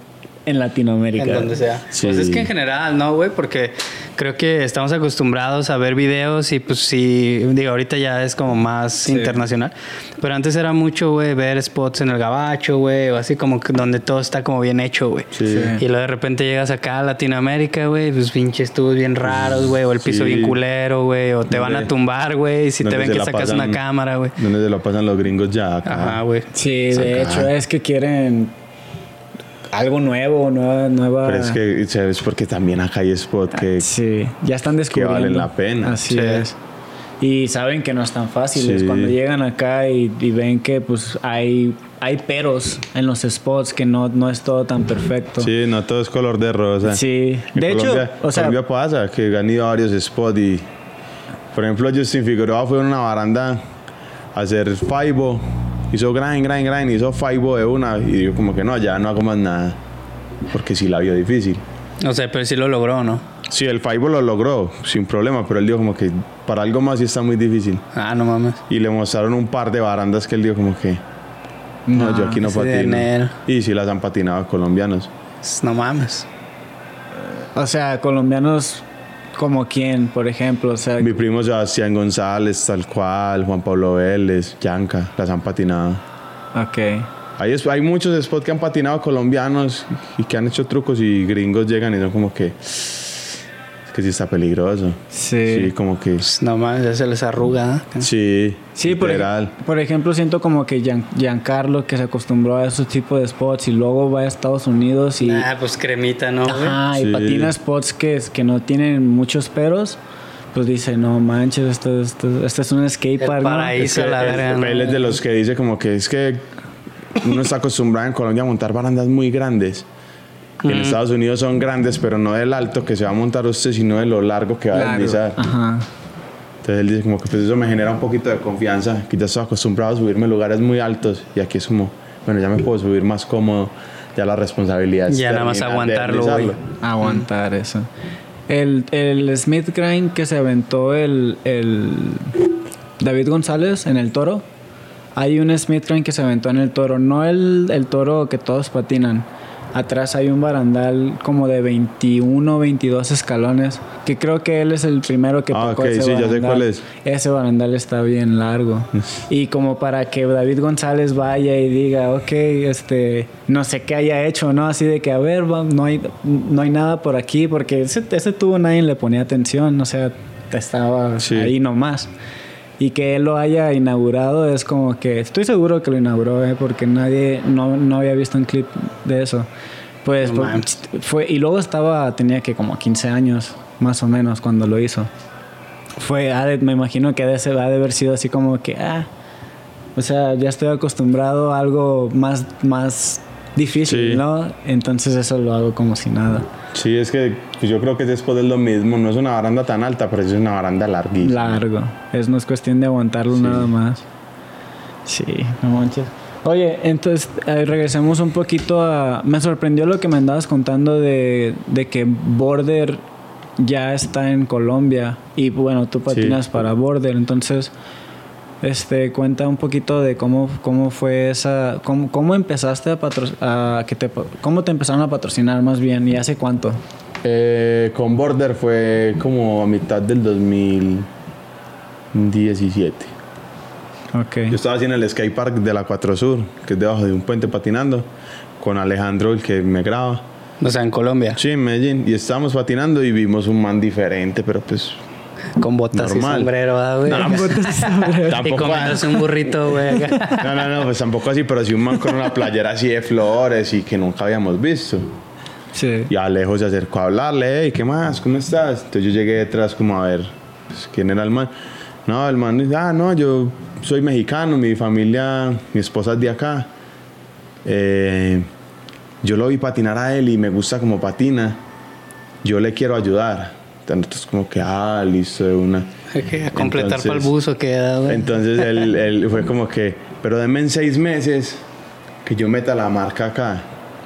en Latinoamérica. En donde sea. Sí. Pues es que en general, ¿no, güey? Porque creo que estamos acostumbrados a ver videos y pues sí, digo, ahorita ya es como más internacional. Pero antes era mucho, güey, ver spots en el gabacho, güey, o así como que donde todo está como bien hecho, güey. Sí. Y luego de repente llegas acá a Latinoamérica, güey, pues pinches tubos bien raros, güey, o el piso Sí. bien culero, güey, o te van a tumbar, güey, si te ven que la sacas pasan- una cámara, güey. Donde se lo pasan los gringos ya acá. Ajá, güey. Sí, de hecho es que quieren algo nuevo, nueva, nueva. Pero es que ¿sabes? porque también acá hay spot que... sí, ya están descubriendo. valen la pena. Así Sí. es. Y saben que no es tan fácil. Sí. Cuando llegan acá y, y ven que pues hay, hay peros en los spots, que no, no es todo tan perfecto. Sí, no todo es color de rosa. Sí. En De hecho, Colombia, o sea, Colombia pasa que han ido a varios spots y... Por ejemplo, Justin Figueroa fue a una baranda a hacer Faibo. Hizo grind, grind, grind, hizo Faibo de una. Y yo como que no, ya no hago más nada. Porque sí la vio difícil. O sea, pero sí lo logró, ¿no? Sí, el Faibo lo logró sin problema, pero él dijo como que para algo más sí está muy difícil. Ah, no mames. Y le mostraron un par de barandas que él dijo como que... No, yo aquí no de patino. Y sí las han patinado colombianos. No mames. o sea, colombianos como quién, por ejemplo. O sea, Mi primo Sebastián González, tal cual, Juan Pablo Vélez, Yanka, las han patinado. ok. Hay, hay muchos spots que han patinado colombianos y que han hecho trucos y gringos llegan y son como que... Que sí está peligroso. Sí. Sí, como que... Pues, no mames, ya se les arruga. ¿eh? Sí, Sí, por, ej- por ejemplo, siento como que Gian- Giancarlo, que se acostumbró a esos tipos de spots y luego va a Estados Unidos y, Ah, pues cremita, ¿no, güey? ajá, y Sí. patina spots que, que no tienen muchos peros, pues dice, no manches, esto, esto, esto es un skate El park, ¿no?" paraíso. Es que la verga, ¿no? él es de los que dice como que es que uno está acostumbrado en Colombia a montar barandas muy grandes. Y en Estados Unidos son grandes, pero no del alto que se va a montar usted, sino de lo largo que va a deslizar. Ajá. Entonces él dice como que pues eso me genera un poquito de confianza, que ya estoy acostumbrado a subirme a lugares muy altos y aquí es como, bueno, ya me puedo subir más cómodo, ya la responsabilidad es Ya nada más aguantarlo, güey. Aguantar eso. El, el Smith Grind que se aventó el, el David González en el toro. Hay un Smith Grind que se aventó en el toro. No el, el toro que todos patinan. Atrás hay un barandal como de 21, 22 escalones. Que creo que él es el primero que Ah, tocó ese sí, ya sé barandal. cuál es. Ese barandal está bien largo. y como para que David González vaya y diga, ok, este, no sé qué haya hecho, ¿no? Así de que, a ver, no hay, no hay nada por aquí, porque ese, ese tubo nadie le ponía atención, o sea, estaba Sí. ahí nomás. Y que él lo haya inaugurado es como que, estoy seguro que lo inauguró, ¿eh? porque nadie, no, no había visto un clip de eso. Pues No mames. fue, y luego estaba, tenía que como 15 años, más o menos, cuando lo hizo fue, me imagino que de ese ha de haber sido así como que, ah, o sea, ya estoy acostumbrado a algo más, más difícil, Sí. ¿no? Entonces eso lo hago como si nada. Sí, es que pues, yo creo que después es lo mismo, no es una baranda tan alta, pero es una baranda larguísima. Largo. Es, no es cuestión de aguantarlo Sí. nada más. Sí, no manches. Oye, entonces eh, regresemos un poquito a... Me sorprendió lo que me andabas contando de, de que Border ya está en Colombia y bueno, tú patinas para Border, entonces este cuenta un poquito de cómo, cómo fue esa... Cómo, cómo empezaste a, patro, a que te... ¿Cómo te empezaron a patrocinar más bien y hace cuánto? Eh, con Border fue como a mitad del 2017. Ok. Yo estaba así en el skate park de la 4 Sur, que es debajo de un puente patinando, con Alejandro, el que me graba. O sea, en Colombia. Sí, en Medellín. Y estábamos patinando y vimos un man diferente, pero pues Con botas Normal. y sombrero, ¿verdad, güey? No, y y tampoco, comiéndose un burrito, güey. no, no, no, pues tampoco así, pero sí un man con una playera así de flores y que nunca habíamos visto. Sí. Y Alejo se acercó a hablarle, hey, ¿qué más? ¿Cómo estás? Entonces yo llegué detrás como a ver pues, quién era el man. No, el man dice, ah, no, yo soy mexicano, mi familia, mi esposa es de acá. Eh, yo lo vi patinar a él y me gusta como patina. Yo le quiero ayudar. Entonces como que, ah, listo de una. Que completar para el buzo queda, güey. Entonces él, él fue como que, pero denme en seis meses que yo meta la marca acá.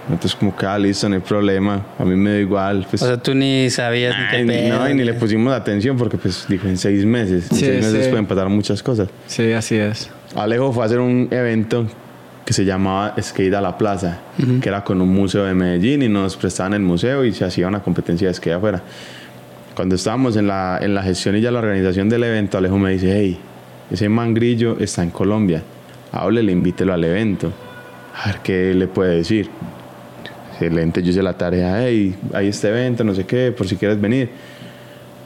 Entonces como que, ah, listo, no hay problema. A mí me da igual. Pues, O sea, tú ni sabías ni qué pedo. no, y ni le pusimos atención porque pues dijo en seis meses. En Sí, seis meses sí. pueden pasar muchas cosas. Sí, así es. Alejo fue a hacer un evento que se llamaba Skate a la Plaza, que era con un museo de Medellín y nos prestaban el museo y se hacía una competencia de skate afuera. Cuando estábamos en la, en la gestión y ya la organización del evento, Alejo me dice, hey, ese mangrillo está en Colombia, háblele, invítelo al evento, a ver qué le puede decir. Excelente, yo hice la tarea, hey, hay este evento, no sé qué, por si quieres venir.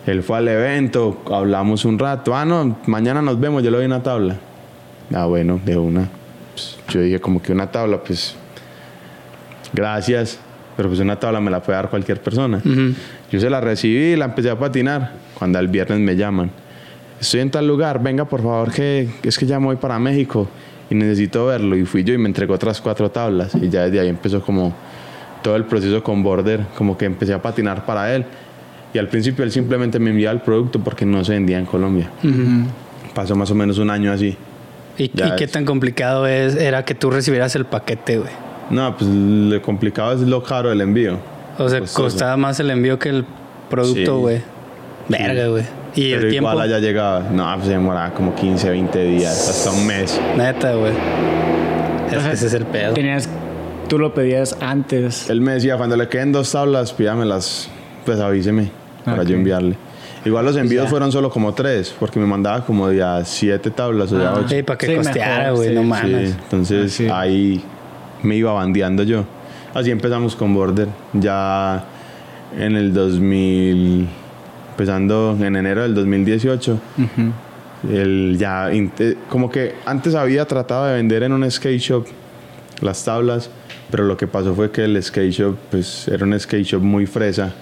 Él fue al evento, hablamos un rato. Ah, no, mañana nos vemos, yo le doy una tabla. Ah, bueno, de una. Pues, yo dije, como que una tabla, pues. Gracias, pero pues una tabla me la puede dar cualquier persona. Yo se la recibí y la empecé a patinar. Cuando al viernes me llaman, estoy en tal lugar, venga por favor, que es que ya me voy para México y necesito verlo. Y fui yo y me entregó otras cuatro tablas. Y ya desde ahí empezó como todo el proceso con Border, como que empecé a patinar para él. Y al principio él simplemente me enviaba el producto porque no se vendía en Colombia. Pasó más o menos un año así. ¿Y, qué tan complicado es, era que tú recibieras el paquete, güey? No, pues lo complicado es lo caro del envío. O sea, Costoso. costaba más el envío que el producto, Sí. güey. Verga, güey. Y Pero el tiempo. igual allá llegaba. No, pues se demoraba como 15, 20 días, hasta un mes. Neta, güey. Es que ese es el pedo. Tenías, tú lo pedías antes. Él me decía, cuando le queden dos tablas, pídamelas, pues avíseme para yo enviarle. Igual los envíos ya. fueron solo como tres, porque me mandaba como de a siete tablas o de a ocho. Sí, para que Sí, costeara, güey. sí, no sí. mames. Sí, entonces Ah, sí. ahí me iba bandeando yo. Así empezamos con Border. Ya en el 2000, empezando en enero del 2018, Ujú. él ya, inte- como que antes había tratado de vender en un skate shop las tablas, pero lo que pasó fue que el skate shop, pues era un skate shop muy fresa.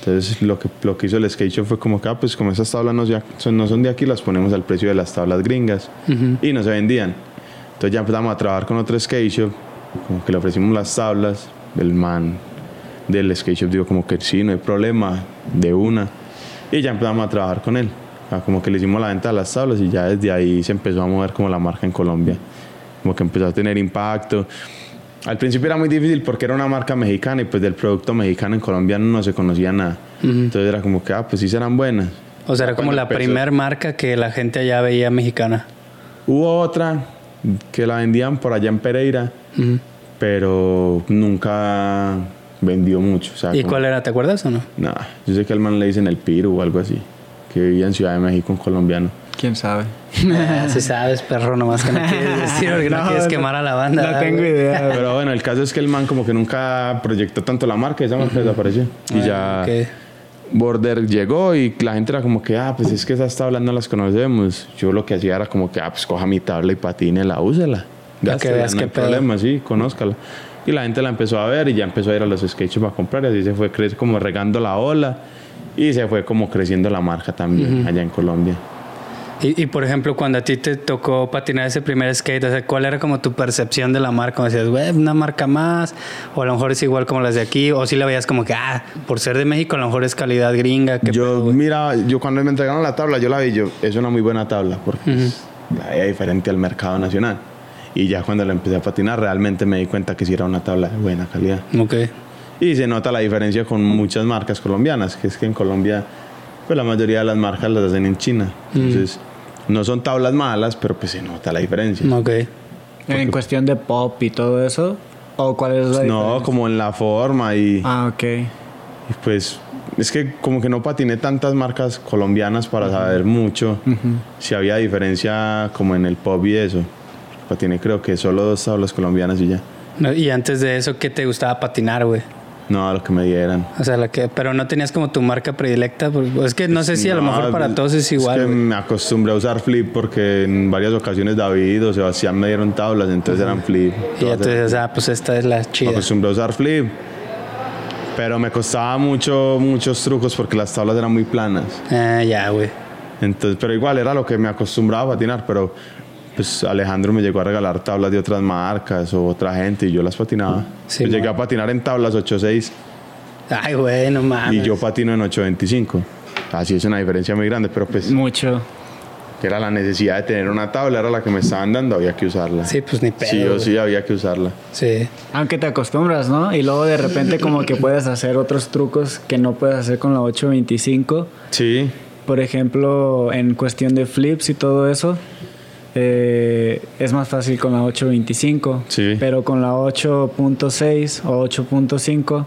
Entonces lo que, lo que hizo el skate shop fue como que, ah, pues como esas tablas no, ya- son, no son de aquí, las ponemos al precio de las tablas gringas. Y no se vendían. Entonces ya empezamos a trabajar con otro skate shop, como que le ofrecimos las tablas, el man del skate shop dijo como que sí, no hay problema, de una. Y ya empezamos a trabajar con él. Como que le hicimos la venta de las tablas y ya desde ahí se empezó a mover como la marca en Colombia. Como que empezó a tener impacto. Al principio era muy difícil porque era una marca mexicana y pues del producto mexicano en Colombia no se conocía nada. Entonces era como que, ah, pues sí serán buenas. O sea, era como Cuando la empezó- primer marca que la gente allá veía mexicana. Hubo otra que la vendían por allá en Pereira, pero nunca vendió mucho. O sea, ¿Y como- cuál era? ¿Te acuerdas o no? Nah, yo sé que al man le dicen el Piru o algo así, que vivía en Ciudad de México, un colombiano. ¿Quién sabe? Ah, sí sabes, perro, nomás que no quieres decir porque no, No, quieres no- quemar a la banda. No ¿verdad, tengo güey? idea. Pero bueno, el caso es que el man como que nunca proyectó tanto la marca, esa marca desapareció. Y ya Ah, ok. Border llegó y la gente era como que, ah, pues es que esas tablas no las conocemos. Yo lo que hacía era como que, ah, pues coja mi tabla y patínela, úsela. Para que veas no qué problema, sí, conózcala. Y la gente la empezó a ver y ya empezó a ir a los skate shops a comprar y así se fue como regando la ola y se fue como creciendo la marca también allá en Colombia. Y, y, por ejemplo, cuando a ti te tocó patinar ese primer skate, o sea, ¿cuál era como tu percepción de la marca? Como decías, güey, una marca más, o a lo mejor es igual como las de aquí, o si la veías como que, ah, por ser de México, a lo mejor es calidad gringa. ¿qué pedo, Yo, güey? mira, yo cuando me entregaron la tabla, yo la vi, yo, es una muy buena tabla, porque es- la veía diferente al mercado nacional. Y ya cuando la empecé a patinar, realmente me di cuenta que sí era una tabla de buena calidad. Ok. Y se nota la diferencia con muchas marcas colombianas, que es que en Colombia, pues la mayoría de las marcas las hacen en China. Entonces, no son tablas malas, pero pues se nota la diferencia. Ok. En cuestión de pop y todo eso. ¿O cuál es la No, diferencia? como en la forma y, Ah, ok. y pues es que como que no patiné tantas marcas colombianas para saber mucho si había diferencia como en el pop y eso. Patiné creo que solo dos tablas colombianas y ya. No, Y antes de eso, ¿qué te gustaba patinar, güey? No, a lo que me dieran. O sea, la que, pero no tenías como tu marca predilecta. porque- Es que no sé si a lo mejor para pues, todos es igual. que güey. me acostumbré a usar flip porque en varias ocasiones David o Sebastián me dieron tablas, entonces eran flip. y dices, ah, pues esta es la Me chida. acostumbré a usar flip. Pero me costaba mucho, muchos trucos porque las tablas eran muy planas. Ah, ya, güey. Entonces, pero igual era lo que me acostumbraba a patinar, pero pues Alejandro me llegó a regalar tablas de otras marcas o otra gente y yo las patinaba. Sí, Yo llegué a patinar en tablas 8.6 Ay, güey, no mames. y yo patino en 8.25. Así es una diferencia muy grande, pero pues Mucho. era la necesidad de tener una tabla, era la que me estaban dando, había que usarla. Sí, pues ni pedo. Sí o sí había que usarla. Sí. Aunque te acostumbras, ¿no? Y luego de repente como que puedes hacer otros trucos que no puedes hacer con la 825. Sí, Por ejemplo, en cuestión de flips y todo eso, eh, es más fácil con la 825. Sí. Pero con la 8.6 o 8.5,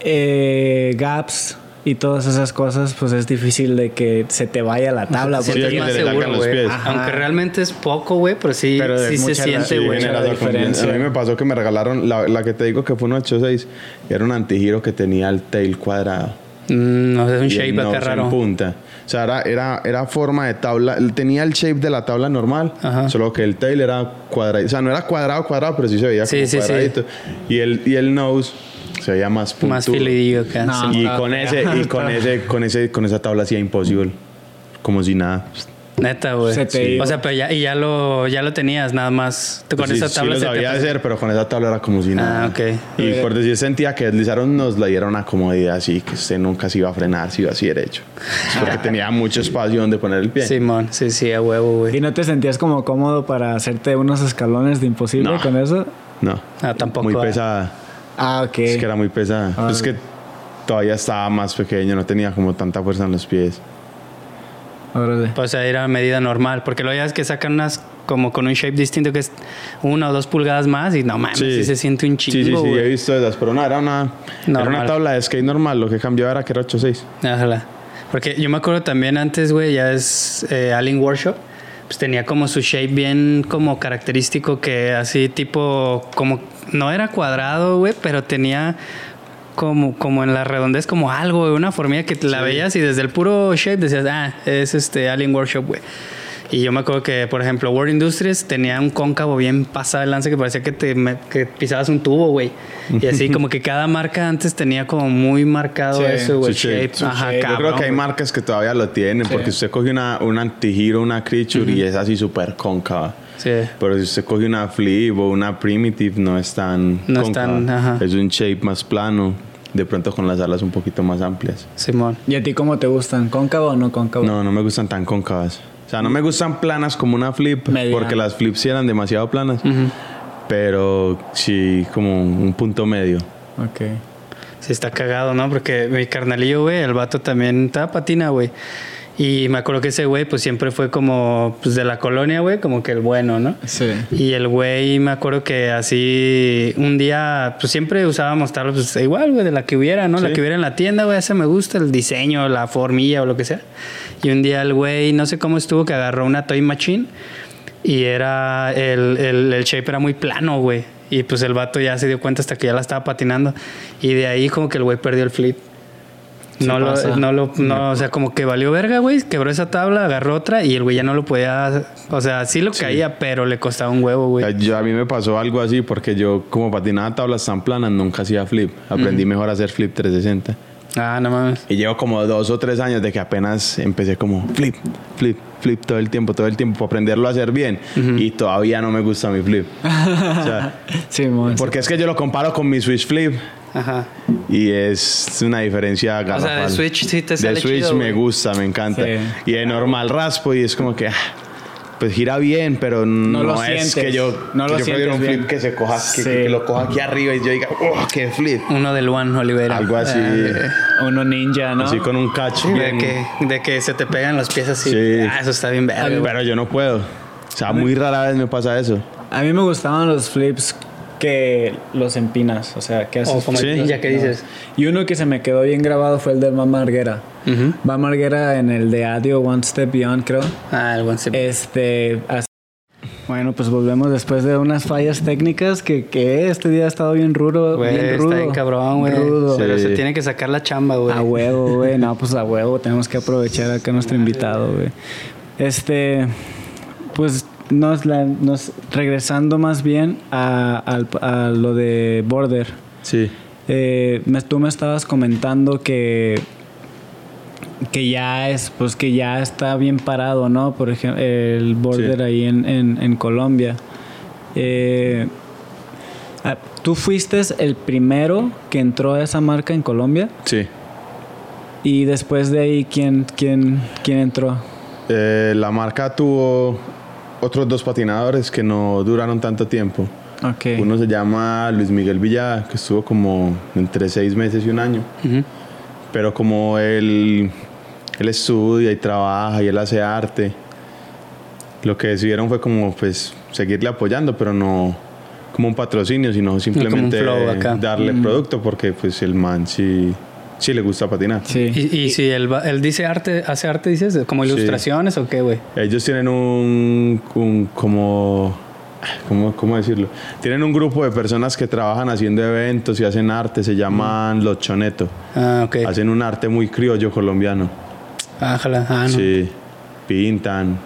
eh, gaps y todas esas cosas, pues es difícil de que se te vaya la tabla. Sí, porque- más seguro, güey. Aunque realmente es poco, güey, pero sí, Pero sí se siente, sí, güey. diferencia. A mí me pasó que me regalaron la, la que te digo que fue un 86 y era un antigiro que tenía el tail cuadrado. Mm, no, es un y shape acá raro. en punta. O sea, era, era, era forma de tabla. Tenía el shape de la tabla normal, Ajá. solo que el tail era cuadrado. O sea, no era cuadrado, cuadrado, pero sí se veía Sí, como sí, sí. cuadradito. Y, el, y el nose se veía más puntudo. Más filidillo. No. Y con ese, y con ese, con ese, con esa tabla hacía imposible. Como si nada. Neta, güey. Se te Sí. iba. O sea, pero ya, y ya lo, ya lo tenías nada más. Tú con Pues Sí, esa tabla sí lo te sabía hacer, pero con esa tabla era como si nada. Ah, ok. Y por decir, sentía que deslizaron nos la dieron una comodidad así, que usted nunca se iba a frenar, se iba así derecho. Porque tenía mucho espacio donde poner el pie. Simón, sí, sí, a huevo, ¿Y güey. no te sentías como cómodo para hacerte unos escalones de imposible No. con eso? No. Ah, tampoco, Muy ah. pesada. Ah, ok. Es que era muy pesada. Ah, es que todavía estaba más pequeño, no tenía como tanta fuerza en los pies. Órale. O sea, era medida normal. Porque luego ya es que sacan unas como con un shape distinto que es una o dos pulgadas más y no mames, sí, se siente un chingo, Sí, sí, sí, güey. he visto esas, pero no, era una, era una tabla de skate normal, lo que cambiaba era que era 8.6. Ojalá. Porque yo me acuerdo también antes, güey, ya es eh, Alien Workshop. Pues tenía como su shape bien como característico que así tipo como no era cuadrado, güey, pero tenía como, como en la redondez como algo, güey, una formilla que la veías y desde el puro shape decías, ah, es este Alien Workshop, güey. Y yo me acuerdo que, por ejemplo, World Industries tenía un cóncavo bien pasado de lance que parecía que te me- que pisabas un tubo, güey. Y así como que cada marca antes tenía como muy marcado Sí, eso, güey. shape, shape. su Ajá, shape. Yo Yo creo cabrón, que hay marcas que todavía lo tienen, porque usted coge una, un antigiro, una creature y es así súper cóncava. Sí. Pero si usted coge una flip o una primitive, no es tan No es cóncava. tan, ajá. Es un shape más plano, de pronto con las alas un poquito más amplias. Simón. ¿Y a ti cómo te gustan? ¿Cóncavo o no cóncavo? No, no me gustan tan cóncavas. O sea, no me gustan planas como una flip, porque las flips sí eran demasiado planas. Pero sí, como un punto medio. Ok. Sí, está cagado, ¿no? Porque mi carnalillo, güey, el vato también estaba patina, güey. Y me acuerdo que ese güey, pues siempre fue como, pues de la colonia, güey, como que el bueno, ¿no? Sí. Y el güey, me acuerdo que así un día, pues siempre usábamos tablas, pues igual, güey, de la que hubiera, ¿no? La Sí. que hubiera en la tienda, güey, ese me gusta, el diseño, la formilla o lo que sea. Y un día el güey, no sé cómo estuvo, que agarró una Toy Machine y era, el, el, el shape era muy plano, güey. Y pues el vato ya se dio cuenta hasta que ya la estaba patinando. Y de ahí como que el güey perdió el flip. No lo, no lo, no, o sea, como que valió verga, güey. Quebró esa tabla, agarró otra y el güey ya no lo podía. O sea, sí lo caía, pero le costaba un huevo, güey. Yo- a mí me pasó algo así porque yo, como patinaba tablas tan planas, nunca hacía flip. Aprendí mejor a hacer flip 360. Ah, no mames. Y llevo como dos o tres años de que apenas empecé como flip, flip, flip todo el tiempo, todo el tiempo, para aprenderlo a hacer bien. Y todavía no me gusta mi flip. o sea, Sí, porque es que yo lo comparo con mi Switch Flip Ajá. y es una diferencia O garrafal. sea, de Switch sí te De sale Switch chido, me güey. gusta, me encanta. Sí. Y de normal raspo y es como que... ah, Pues gira bien, pero no, lo es sientes. que yo, No que lo yo prefiero un flip bien. que se coja, que, Sí. que lo coja aquí arriba y yo diga, ¡oh, qué flip! Uno del One Olivera. Algo así, Uno ninja, ¿no? así con un catch De bien. que, de que se te pegan los pies así. Sí. Ah, eso está bien verga, güey. Pero yo no puedo. O sea, muy rara vez me pasa eso. A mí me gustaban los flips que los empinas, o sea, que haces. O como Sí. el ninja que dices. Y uno que se me quedó bien grabado fue el de Van Marguera. Ujú. Van Marguera en el de Adio One Step Beyond, creo. Ah, el One Step. Este. Bueno, pues volvemos después de unas fallas técnicas que, que este día ha estado bien rudo. Güey, bien está rudo. bien cabrón, güey. Rudo. Pero Sí. se tiene que sacar la chamba, güey. A huevo, güey. No, pues a huevo. Tenemos que aprovechar acá a nuestro invitado, güey. Este, pues nos, la- nos regresando más bien a, lo de Border. Sí. Eh, me- tú me estabas comentando que que ya es pues que ya está bien parado no por ejemplo el border Sí. ahí en, en- en Colombia Eh, ah, tú fuiste el primero que entró a esa marca en Colombia Sí. Y después de ahí, ¿quién, quién, quién entró? Eh, la marca tuvo otros dos patinadores que no duraron tanto tiempo. Ok. Uno se llama Luis Miguel Villada, que estuvo como entre seis meses y un año. Ujú. Pero como él, él estudia y trabaja y él hace arte, lo que decidieron fue como pues seguirle apoyando, pero no como un patrocinio, sino simplemente darle producto porque pues el man sí, sí le gusta patinar. Sí. Y, y si él, va- él dice arte, hace arte, dices, como Sí. ilustraciones o qué, güey. Ellos tienen un, un como, ¿cómo, ¿cómo decirlo? Tienen un grupo de personas que trabajan haciendo eventos y hacen arte, se llaman Los Choneto. Ah, ok. Hacen un arte muy criollo colombiano. Ájala, ah, no. Sí, pintan,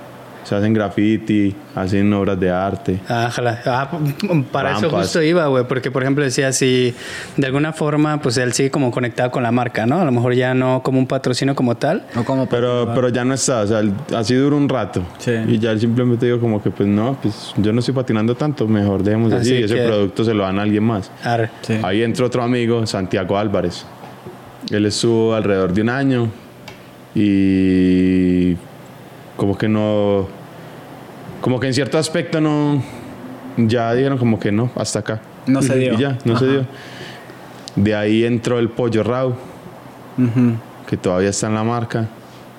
se hacen graffiti, hacen obras de arte. Ah, p- para eso Rampas. justo iba, güey, porque por ejemplo decía si de alguna forma pues él sigue como conectado con la marca, ¿no? A lo mejor ya no como un patrocinio como tal. No como Pero, pero ya no está, o sea, él- así dura un rato. Sí. Y ya él simplemente digo como que pues no, pues yo no estoy patinando tanto, mejor dejemos así. Así Ese que- producto se lo dan a alguien más. Arre. Sí. Ahí entró otro amigo, Santiago Álvarez. Él estuvo alrededor de un año y como que no, como que en cierto aspecto no, ya dijeron como que no, hasta acá. No se dio. Y ya, no se Ajá. dio. De ahí entró el Pollo Rau, Ujú. que todavía está en la marca,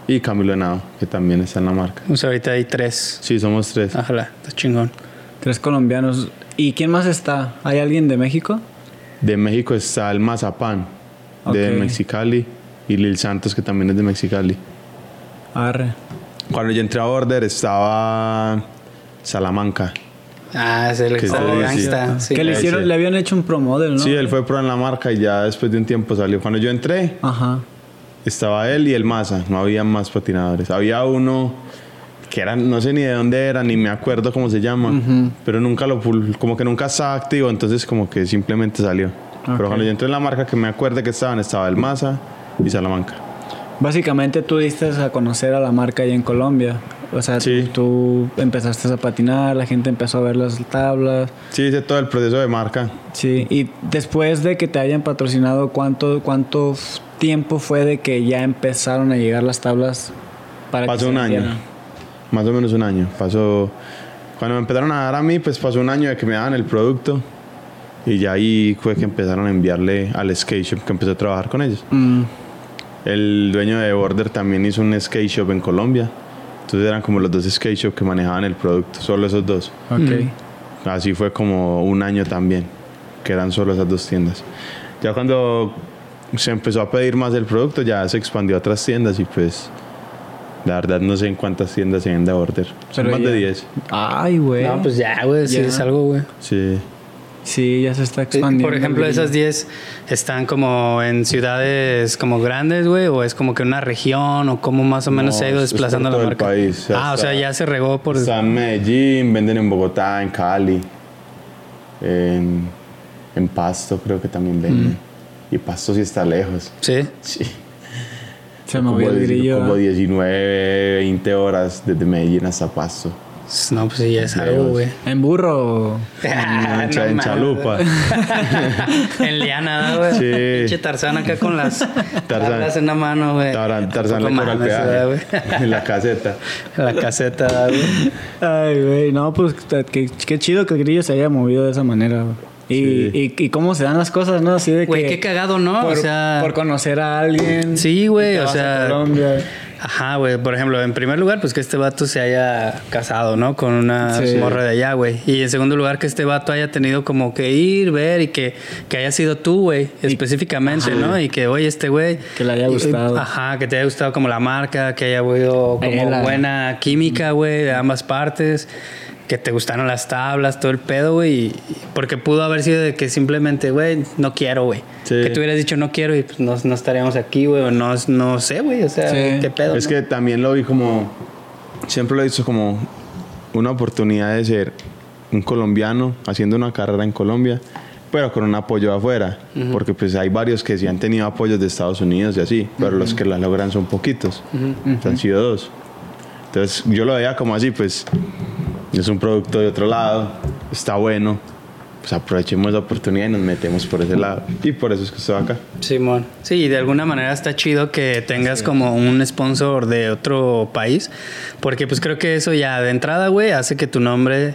y Camilo Henao, que también está en la marca. O sea, ahorita hay tres. Sí, somos tres. Ájala, está chingón. Tres colombianos. ¿Y quién más está? ¿Hay alguien de México? De México está el Mazapán, de Ok. Mexicali, y Lil Santos, que también es de Mexicali. Arre. Cuando yo entré a Border estaba Salamanca. Ah, es el Que gangsta. Sí. que le hicieron, le habían hecho un pro model, ¿no? Sí, él fue pro en la marca y ya después de un tiempo salió. Cuando yo entré, Ajá. estaba él y el Maza. No había más patinadores. Había uno que era, no sé ni de dónde era, ni me acuerdo cómo se llama. Pero nunca lo, como que nunca estaba activo, entonces como que simplemente salió. Pero cuando yo entré en la marca, que me acuerde que estaban, estaba el Maza y Salamanca. Básicamente tú diste a conocer a la marca allá en Colombia. O sea, Sí. tú, tú empezaste a patinar, la gente empezó a ver las tablas. Sí, hice todo el proceso de marca. Sí, y después de que te hayan patrocinado, ¿cuánto, cuánto tiempo fue de que ya empezaron a llegar las tablas para que Pasó se un año. Más o menos un año. Pasó. Cuando me empezaron a dar a mí, pues pasó un año de que me daban el producto. Y ya ahí fue que empezaron a enviarle al skate shop que empecé a trabajar con ellos. Mm, El dueño de Border también hizo un skate shop en Colombia. Entonces eran como los dos skate shop que manejaban el producto, solo esos dos. ok. Así fue como un año también, que eran solo esas dos tiendas. Ya cuando se empezó a pedir más el producto, ya se expandió a otras tiendas y pues la verdad no sé en cuántas tiendas se vende Border. Son Pero más ya- de 10. Ay, güey. No, pues ya, güey, sí es algo, güey. Sí. Sí, ya se está expandiendo. Por ejemplo, esas brillo. 10 están como en ciudades como grandes, güey, o es como que una región, o cómo más o menos No, se ha ido es- es desplazando la todo el marca. país, ah, o sea, ya se regó por. Está en Medellín, venden en Bogotá, en Cali, en, en Pasto creo que también venden. Y Pasto sí está lejos. Sí. Sí. Se movió el grillo. como 19, 20 horas desde Medellín hasta Pasto. No, pues sí, ya es algo, güey. ¿En burro? Ah, en, no en. Chalupa. en Liana, güey. Sí. Pinche Tarzán acá con las Tarzán. tablas en la mano, güey. Tarzán, Tarzán le cobra el peaje. En la caseta. En la caseta, güey. Ay, güey, no, pues qué, qué chido que el grillo se haya movido de esa manera, güey. Y, Sí. y, y cómo se dan las cosas, ¿no? Así de que... Güey, qué cagado, ¿no? Por, o sea. por conocer a alguien. Sí, güey, o sea- Colombia. Ajá, güey. Por ejemplo, en primer lugar, pues que este vato se haya casado, ¿no? Con una Sí. morra de allá, güey. Y en segundo lugar, que este vato haya tenido como que ir, ver y que, que haya sido tú, güey, específicamente, ¿no? Y que, oye, este güey. Que le haya gustado. Ajá, que te haya gustado como la marca, que haya habido como buena química, güey, de ambas partes. Que te gustaron las tablas, todo el pedo, güey. y- Porque pudo haber sido de que simplemente, güey, no quiero, güey. Sí. Que tú hubieras dicho no quiero y pues no, no estaríamos aquí, güey. O no, no sé, güey. O sea, Sí. qué pedo. Es ¿no? que también lo vi como. Siempre lo he visto como una oportunidad de ser un colombiano haciendo una carrera en Colombia, pero con un apoyo afuera. Porque pues hay varios que sí han tenido apoyos de Estados Unidos y así, pero los que la logran son poquitos. O sea, han sido dos. Entonces yo lo veía como así, pues es un producto de otro lado, está bueno, pues aprovechemos la oportunidad y nos metemos por ese lado. Y por eso es que estoy acá. Simón. Sí, y de alguna manera está chido que tengas como un sponsor de otro país, porque pues creo que eso ya de entrada, güey, hace que tu nombre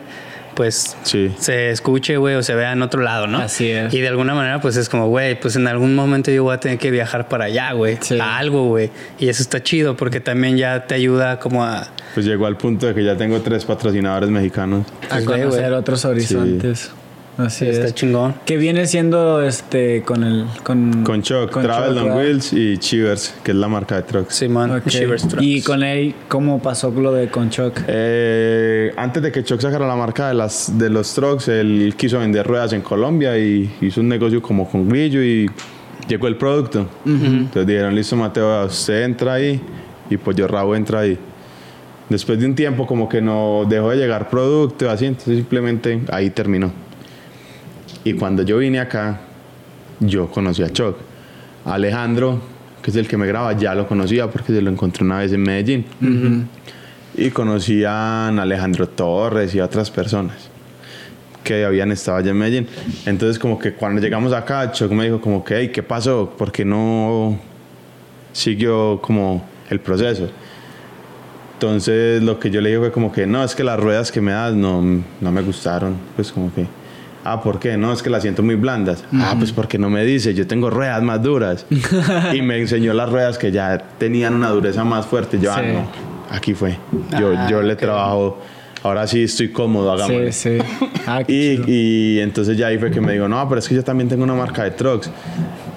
pues Sí. se escuche, güey, o se vea en otro lado, ¿no? Así es. Y de alguna manera, pues es como, güey, pues en algún momento yo voy a tener que viajar para allá, güey, Sí. a algo, güey. Y eso está chido porque también ya te ayuda como a... Pues llegó al punto de que ya tengo tres patrocinadores mexicanos. A Pues, güey, conocer güey. otros horizontes. Así está es. chingón. Que viene siendo este con el con Con Chuck, con Travel Chuck. Wheels y Chivers, que es la marca de trucks. Simón, Ok. Shivers Trucks. Y con él, ¿cómo pasó lo de con Chuck? Eh, antes de que Chuck sacara la marca de, las, de los trucks, él quiso vender ruedas en Colombia y hizo un negocio como con Grillo y llegó el producto. Entonces dijeron, listo Mateo, usted entra ahí y pues yo Rabo entra ahí. Después de un tiempo como que no dejó de llegar producto así, entonces simplemente ahí terminó. Y cuando yo vine acá, yo conocí a Chuck. Alejandro, que es el que me graba, ya lo conocía porque se lo encontré una vez en Medellín. Y conocían a Alejandro Torres y a otras personas que habían estado allá en Medellín. Entonces como que cuando llegamos acá, Chuck me dijo como que, "Hey, ¿qué pasó? ¿Por qué no siguió como el proceso? Entonces lo que yo le dije fue como que, no, es que las ruedas que me das no, no me gustaron. Pues como que, ah, ¿por qué? No, es que las siento muy blandas. Ah, pues porque no me dice, yo tengo ruedas más duras. y me enseñó las ruedas que ya tenían una dureza más fuerte. Yo, ah, Sí. no, aquí fue. Yo, Ah, yo le ok. trabajo, ahora sí estoy cómodo, hagámosle. Sí, sí. Ah, Y, y entonces ya ahí fue que me dijo, no, pero es que yo también tengo una marca de trucks,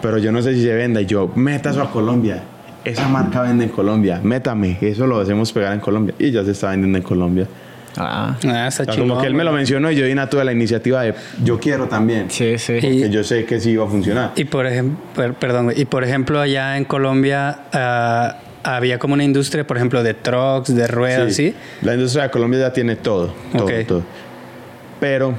pero yo no sé si se venda. Y yo, meta eso a Colombia. Esa marca vende en Colombia. Métame, eso lo hacemos pegar en Colombia. Y ya se está vendiendo en Colombia. Ah, Ah, está O sea, chingón. como que él me lo mencionó y yo di tuve la iniciativa de, yo quiero también. sí, sí. Y- Que yo sé que sí iba a funcionar. Y por ejemplo, perdón, y por ejemplo allá en Colombia ah, había como una industria, por ejemplo, de trucks, de ruedas, ¿sí? La industria de Colombia ya tiene todo, todo. Pero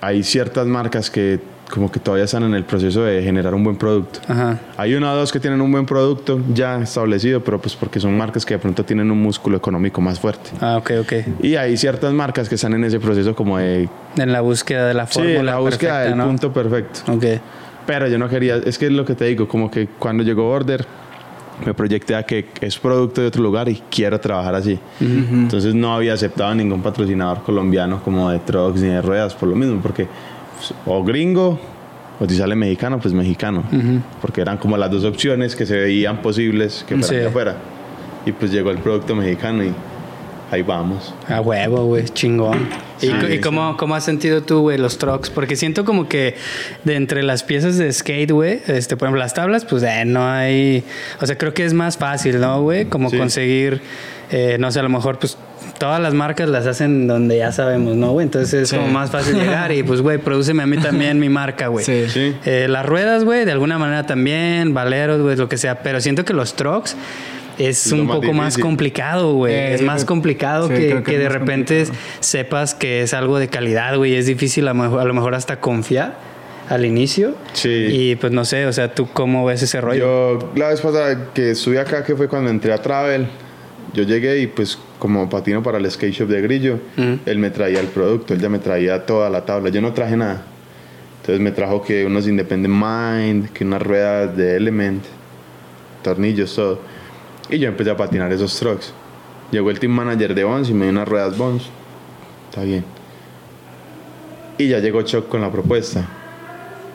hay ciertas marcas que como que todavía están en el proceso de generar un buen producto. Ajá. Hay una o dos que tienen un buen producto ya establecido, pero pues porque son marcas que de pronto tienen un músculo económico más fuerte. Ah, ok, ok. Y hay ciertas marcas que están en ese proceso como de... En la búsqueda de la Sí, fórmula la búsqueda perfecta, del ¿no? punto perfecto. Ok. Pero yo no quería, es que es lo que te digo, como que cuando llegó Order, me proyecté a que es producto de otro lugar y quiero trabajar así. Entonces no había aceptado ningún patrocinador colombiano como de trucks ni de ruedas, por lo mismo, porque o gringo o si sale mexicano, pues mexicano. Porque eran como las dos opciones que se veían posibles que fueran Sí. de afuera. Y pues llegó el producto mexicano y ahí vamos. A huevo, güey, chingón. ¿Y, Sí, y sí. cómo, cómo has sentido tú, güey, los trucks? Porque siento como que de entre las piezas de skate, güey, este, por ejemplo, las tablas, pues eh, no hay. O sea, creo que es más fácil, ¿no, güey? Como conseguir, eh, no sé, a lo mejor, pues todas las marcas las hacen donde ya sabemos, ¿no, güey? Entonces es Sí. como más fácil llegar y, pues, güey, prodúceme a mí también mi marca, güey. Sí. Sí. Eh, las ruedas, güey, de alguna manera también, valeros, güey, lo que sea. Pero siento que los trucks es un más poco más difícil. complicado, güey. Eh, es más complicado sí, que, que que de más repente complicado. sepas que es algo de calidad, güey. Es difícil a, lo mejor- a lo mejor hasta confiar al inicio. Sí. Y pues no sé, o sea, ¿tú cómo ves ese rollo? Yo la vez pasada que estuve acá, que fue cuando entré a Travel, yo llegué y pues como patino para el skate shop de Grillo, él me traía el producto, él ya me traía toda la tabla, yo no traje nada. Entonces me trajo que unos Independent Mind, que unas ruedas de Element, tornillos, todo. Y yo empecé a patinar esos trucks. Llegó el team manager de Bones y me dio unas ruedas Bones. Está bien. Y ya llegó Chuck con la propuesta.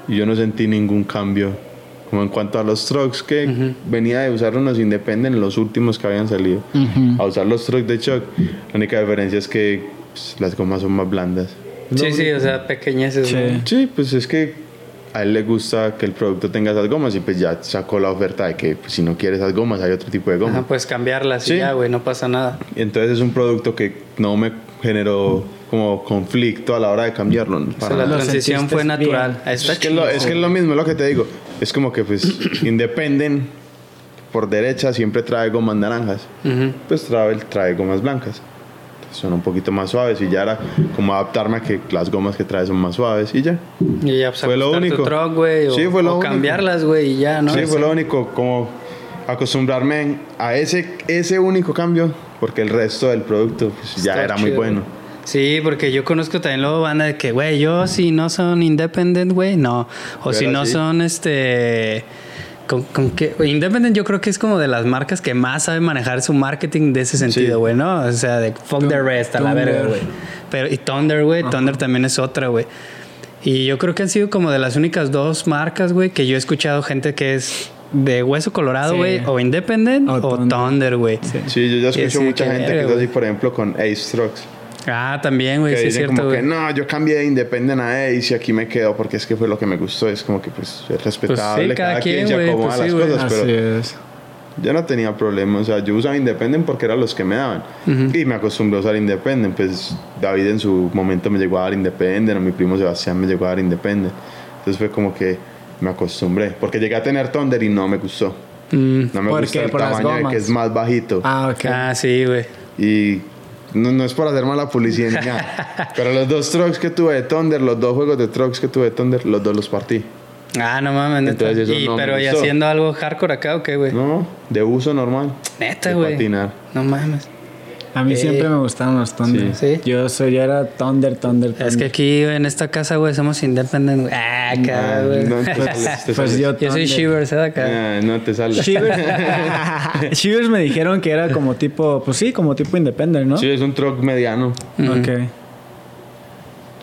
Y yo no sentí ningún cambio. Como en cuanto a los trucks que venía de usar unos Independent, los últimos que habían salido, a usar los trucks de Chuck. La única diferencia es que pues, las gomas son más blandas. sí, sí, o sea, pequeñeces. Sí. ¿no? Sí, pues es que a él le gusta que el producto tenga esas gomas y pues ya sacó la oferta de que pues, si no quiere esas gomas hay otro tipo de gomas. Ajá, pues cambiarlas Sí. y ya, güey, no pasa nada. Entonces es un producto que no me generó como conflicto a la hora de cambiarlo. ¿no? O sea, Para la transición fue natural. Está es, que es lo, es que es lo mismo, es lo que te digo. Es como que pues Independent por derecha siempre trae gomas naranjas. Ujú. Pues Travel trae gomas blancas. Son un poquito más suaves y ya era como adaptarme a que las gomas que trae son más suaves y ya. Y ya, pues, Fue lo único. truck, güey, o, Sí, fue lo o único. cambiarlas, güey, y ya, ¿no? sí, fue lo único, como acostumbrarme a ese, ese único cambio, porque el resto del producto pues, ya era muy bueno. Sí, porque yo conozco también luego banda de que, güey, yo si no son independent, güey, no. O si no sí. son este. Con, con que, independent yo creo que es como de las marcas que más saben manejar su marketing de ese sentido, Sí. güey, ¿no? O sea, de fuck the rest a la verga, güey. Pero, y Thunder, güey, Thunder también es otra, güey. Y yo creo que han sido como de las únicas dos marcas, güey, que yo he escuchado gente que es de hueso colorado, Sí. güey, o independent O o, Thunder. Güey. Sí, yo ya escucho mucha que, gente que es así, por ejemplo, con Ace Trucks. Ah, también, güey, que sí es dicen cierto, como que güey. no, yo cambié de Independent a Ace y aquí me quedo porque es que fue lo que me gustó. Es como que pues es respetable, cada cada, quien, quien, güey, acomoda pues las sí, güey. cosas, Así pero es. yo no tenía problema. O sea, yo usaba Independent porque eran los que me daban. Y me acostumbré a usar Independent. Pues David en su momento me llegó a dar Independent, o mi primo Sebastián me llegó a dar Independent. Entonces fue como que me acostumbré. Porque llegué a tener Thunder y no me gustó. Mm. No me ¿Por gusta qué? el ¿Por las tamaño de que es más bajito. Ah, ok. Ah, sí, güey. Y no, no es por hacer mala publicidad ni nada. pero los dos trucks que tuve de Thunder, los dos juegos de trucks que tuve de Thunder, los dos los partí. Ah, no mames, neta. Entonces eso Y, no pero ¿y haciendo algo hardcore acá o qué, güey? No, de uso normal. Neta, güey. patinar. No mames. A mí Eh. siempre me gustaron los Thunder. Sí. Yo soy, yo era Thunder, Thunder, Thunder. Es que aquí en esta casa, güey, somos independent, güey. Ah, Ah, güey. no te sales, te Pues sales. yo Yo soy. Shivers, ¿eh? Acá. Ah, no te sale. Shivers, Shivers me dijeron que era como tipo, pues sí, como tipo independent, ¿no? Sí, es un truck mediano. Ok.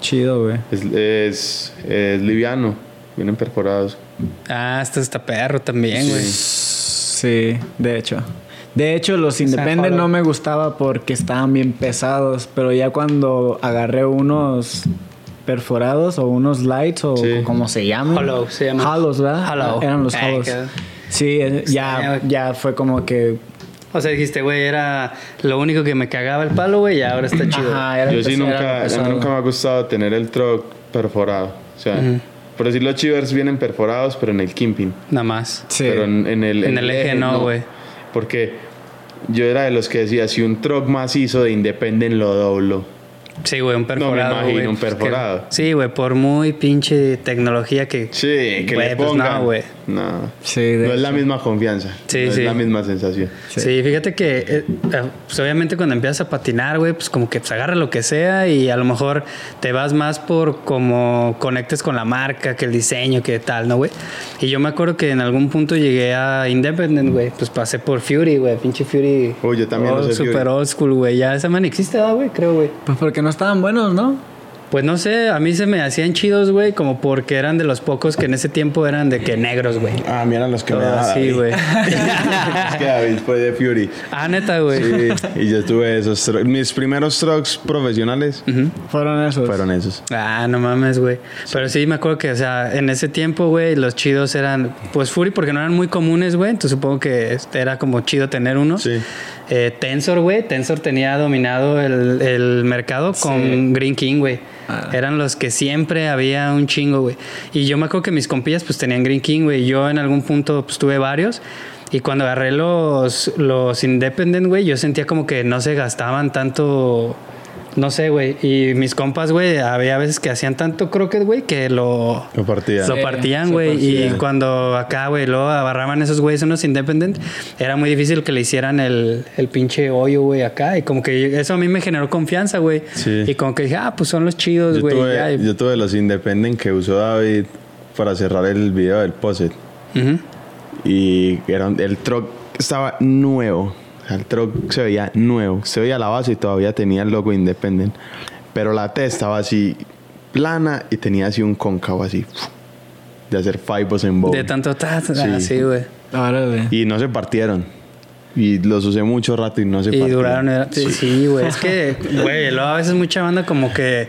Chido, güey. Es, es, es liviano. Vienen perforados. Ah, esto está perro también, güey. Sí, de hecho. De hecho, los Independent no me gustaba porque estaban bien pesados, pero ya cuando agarré unos perforados o unos lights o Sí. como se llaman. Hollow, se llama. Hollows, ¿verdad? Hollow. Eran los Ah, hollows. Sí, eh, ya, ya fue como que... O sea, dijiste, güey, era lo único que me cagaba el palo, güey, y ahora está chido. Ajá, era Yo sí era nunca, nunca me ha gustado tener el truck perforado. O sea, por decir los chivers vienen perforados, pero en el kimping. Nada más. Sí. Pero en, en el, En el eje no, güey. Porque yo era de los que decía, si un truck macizo de Independent lo doblo. Sí, güey, un perforado. imagino güey. un Pues que- perforado. sí, güey, por muy pinche tecnología que. Sí, que Güey, le pues pongan. no, güey. No, Sí, de no es la misma confianza. Sí, no sí. es la misma sensación. Sí, fíjate que, eh, eh, pues obviamente cuando empiezas a patinar, güey, pues como que pues agarra lo que sea y a lo mejor te vas más por como conectes con la marca, que el diseño, que tal, ¿no, güey? Y yo me acuerdo que en algún punto llegué a Independent, güey, pues pasé por Fury, güey, pinche Fury. Uy, yo también oh, lo sé, Super Fury. old school, güey, ya esa man existe, ¿verdad, güey? Creo, güey. Pues porque no estaban buenos, ¿no? Pues no sé, a mí se me hacían chidos, güey, como porque eran de los pocos que en ese tiempo eran de que negros, güey. Ah, mira los que me Todo daba así, David. güey. es que David fue de Fury. ah, neta, güey. Sí, y yo tuve esos. Mis primeros trucks profesionales Fueron esos. fueron esos. Ah, no mames, güey. Pero sí me acuerdo que, o sea, en ese tiempo, güey, los chidos eran, pues Fury, porque no eran muy comunes, güey. Entonces supongo que este, era como chido tener uno. Sí. Eh, Tensor, güey. Tensor tenía dominado el, el mercado con Green King, güey. Ah. Eran los que siempre había un chingo, güey. Y yo me acuerdo que mis compillas, pues tenían Green King, güey. Yo en algún punto, pues tuve varios. Y cuando agarré los, los Independent, güey, yo sentía como que no se gastaban tanto. No sé, güey. Y mis compas, güey, había veces que hacían tanto croquet, güey, que lo, Lo partía. lo partían, güey. Y cuando acá, güey, luego agarraban esos güeyes unos independent, era muy difícil que le hicieran el, el pinche hoyo, güey, acá. Y como que eso a mí me generó confianza, güey. Sí. Y como que dije, ah, pues son los chidos, Yo güey. tuve, ya. Y- yo tuve los Independent que usó David para cerrar el video del Poset. Y era, el truck estaba nuevo. El truck se veía nuevo. Se veía la base y todavía tenía el logo Independent. Pero la T estaba así plana y tenía así un cóncavo así. De hacer fibos en bowl. De tanto ta, ta, Sí. así, güey. Y no se partieron. Y los usé mucho rato y no se Y partieron. duraron. era- Sí, güey. Es que, güey, luego a veces mucha banda como que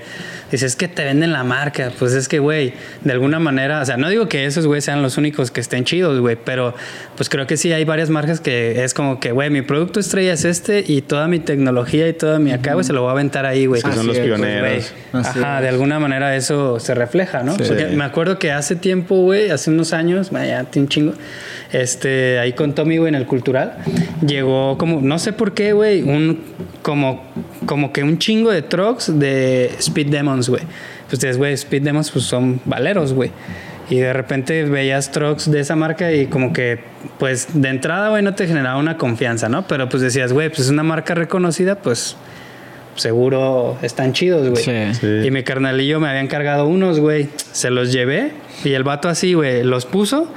dice, es que te venden la marca. Pues es que, güey, de alguna manera, o sea, no digo que esos, güey, sean los únicos que estén chidos, güey, pero pues creo que sí hay varias marcas que es como que, güey, mi producto estrella es este y toda mi tecnología y toda mi acá, güey, se lo voy a aventar ahí, güey. Que son los es, pues, pioneros. Así Ajá, es. de alguna manera eso se refleja, ¿no? Sí. Porque me acuerdo que hace tiempo, güey, hace unos años, ya tiene un chingo, este, ahí con Tommy, güey, en el cultural, llegó como, no sé por qué, güey, un, como, como que un chingo de trucks de Speed Demons, güey. Pues ustedes, güey, Speed Demons, pues son valeros, güey. Y de repente veías trucks de esa marca y como que, pues de entrada, güey, no te generaba una confianza, ¿no? Pero pues decías, güey, pues es una marca reconocida, pues seguro están chidos, güey. Sí. Sí. Y mi carnalillo me habían cargado unos, güey. Se los llevé y el vato así, güey, los puso.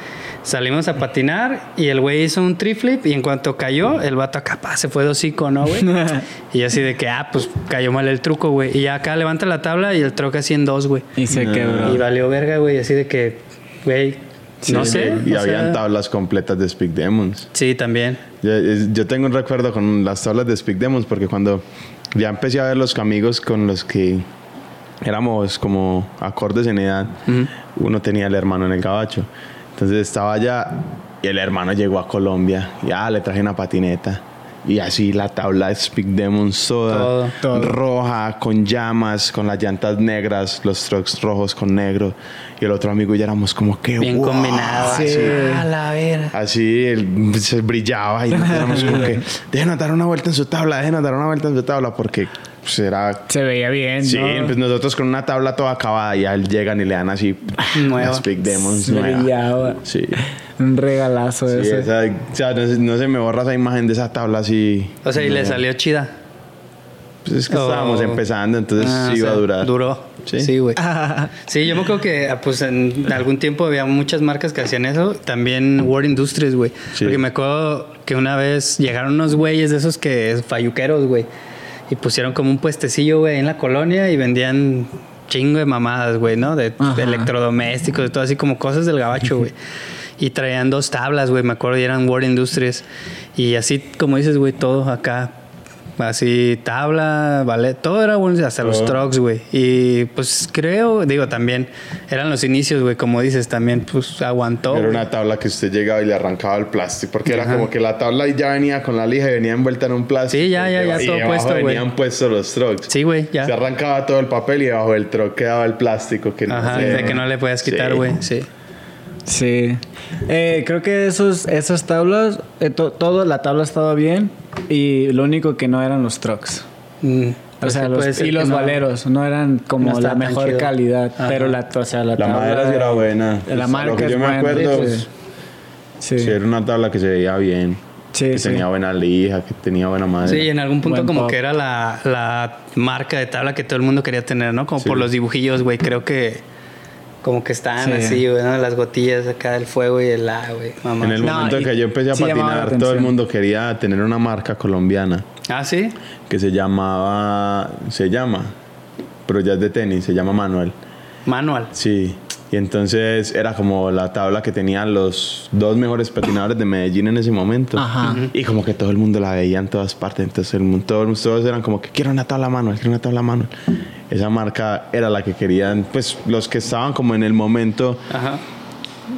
Salimos a patinar y el güey hizo un triflip y en cuanto cayó, el vato acá pa, se fue de hocico, ¿no, güey? y así de que, ah, pues cayó mal el truco, güey. Y ya acá levanta la tabla y el troca así en dos, güey. Y se quebró. Y valió verga, güey, así de que, güey, no Sí, sé. Y habían sea, tablas completas de Speak Demons. Sí, también. Yo, yo tengo un recuerdo con las tablas de Speak Demons porque cuando ya empecé a ver los amigos con los que éramos como acordes en edad, uno tenía el hermano en el gabacho. Entonces estaba allá y el hermano llegó a Colombia y ah, le traje una patineta. Y así la tabla de Speak Demons toda Todo, todo. roja, con llamas, con las llantas negras, los trucks rojos con negro. Y el otro amigo ya éramos como que Bien wow, combinado. así. así. A la verga. Así él se brillaba y éramos como que déjenos dar una vuelta en su tabla, déjenos dar una vuelta en su tabla porque pues, era... Se veía bien, Sí, ¿no? pues nosotros con una tabla toda acabada y a él llegan y le dan así Nueva. las Big Demons nueva. Sí, Un regalazo sí ese. esa- o sea, no, se- no se me borra esa imagen de esa tabla así. O sea, y le salió chida. Pues es que Oh. estábamos empezando, entonces Ah, sí o iba sea, a durar. Duró. Sí. Sí, güey. Sí, yo me acuerdo que ah, pues en algún tiempo había muchas marcas que hacían eso. También World Industries, güey. Sí. Porque me acuerdo que una vez llegaron unos güeyes de esos que falluqueros, güey. Y pusieron como un puestecillo, güey, en la colonia y vendían chingo de mamadas, güey, ¿no? De, de electrodomésticos, de todo así como cosas del gabacho, güey. Y traían dos tablas, güey, me acuerdo, y eran World Industries. Y así, como dices, güey, todo acá. Así, tabla, vale, todo era bueno, hasta los trucks, güey. Y pues creo, digo, también eran los inicios, güey, como dices, también pues aguantó. Era una tabla que usted llegaba y le arrancaba el plástico, porque era como que la tabla ya venía con la lija y venía envuelta en un plástico. Sí, ya, ya, ya, todo debajo puesto, güey. venían puestos los trucks. Sí, güey, ya. Se arrancaba todo el papel y debajo del truck quedaba el plástico que no Ajá, de que no le puedas quitar, güey. Sí. Sí. Eh, creo que esos, esas tablas, eh, to- todo, la tabla estaba bien y lo único que no eran los trucks. Mm, O sea, sí, los, y los no. valeros no eran como No la mejor chido. calidad, Ajá. pero la, o sea, la, La tabla madera sí era buena. La a marca lo que es yo me buena, acuerdo, sí. Sí, sí, era una tabla que se veía bien. Sí, que sí. tenía buena lija, que tenía buena madera. Sí, en algún punto Buen como pop. que era la, la marca de tabla que todo el mundo quería tener, ¿no? Como Sí. por los dibujillos, güey. Creo que como que estaban Sí. así, güey, ¿no? Las gotillas acá del fuego y el A, güey. Mamá. En el No, momento en que yo empecé a sí patinar, todo el mundo quería tener una marca colombiana Ah, sí. que se llamaba, se llama, pero ya es de tenis, se llama Manuel. Manual. Sí, y entonces era como la tabla que tenían los dos mejores patinadores de Medellín en ese momento. Ajá. Y como que todo el mundo la veía en todas partes. Entonces el mundo, todos, todos eran como que quiero una tabla Manuel, quiero una tabla Manuel. Esa marca era la que querían, pues los que estaban como en el momento Ajá.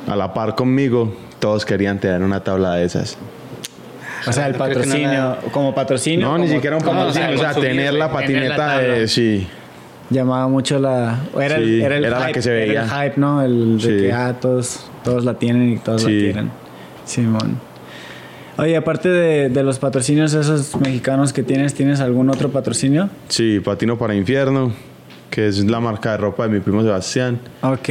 a la par conmigo, todos querían tener una tabla de esas. O sea, el no patrocinio, la- como patrocinio. No, ni siquiera un patrocinio, o sea, o sea, tener la patineta de... Sí, Llamaba mucho la. Era, el, era, el era la hype, que se era veía. el hype, ¿no? El de Sí. que ah, todos, todos la tienen y todos Sí. la quieren. Simón. Oye, aparte de, de los patrocinios esos mexicanos que tienes, ¿tienes algún otro patrocinio? sí, Patino para Infierno, que es la marca de ropa de mi primo Sebastián. Ok.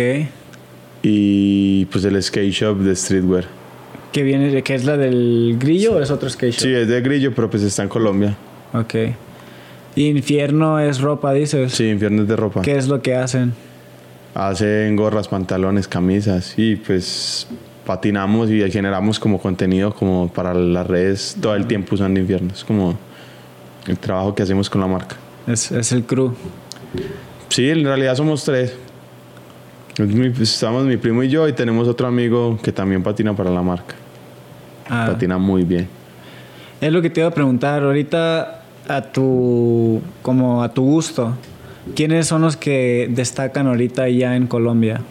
Y pues el skate shop de streetwear. ¿Qué viene? de- ¿Qué es la del grillo o es otro skate shop? Sí, es de Grillo, pero pues está en Colombia. Ok. Infierno es ropa, dices. Sí, Infierno es de ropa. ¿Qué es lo que hacen? Hacen gorras, pantalones, camisas y pues patinamos y generamos como contenido como para las redes todo el tiempo usando Infierno. Es como el trabajo que hacemos con la marca. Es, es el crew. Sí, en realidad somos tres. Estamos mi primo y yo y tenemos otro amigo que también patina para la marca. Ah, Patina muy bien. es lo que te iba a preguntar. Ahorita, a tu, como a tu gusto, ¿quiénes son los que destacan ahorita ya en Colombia?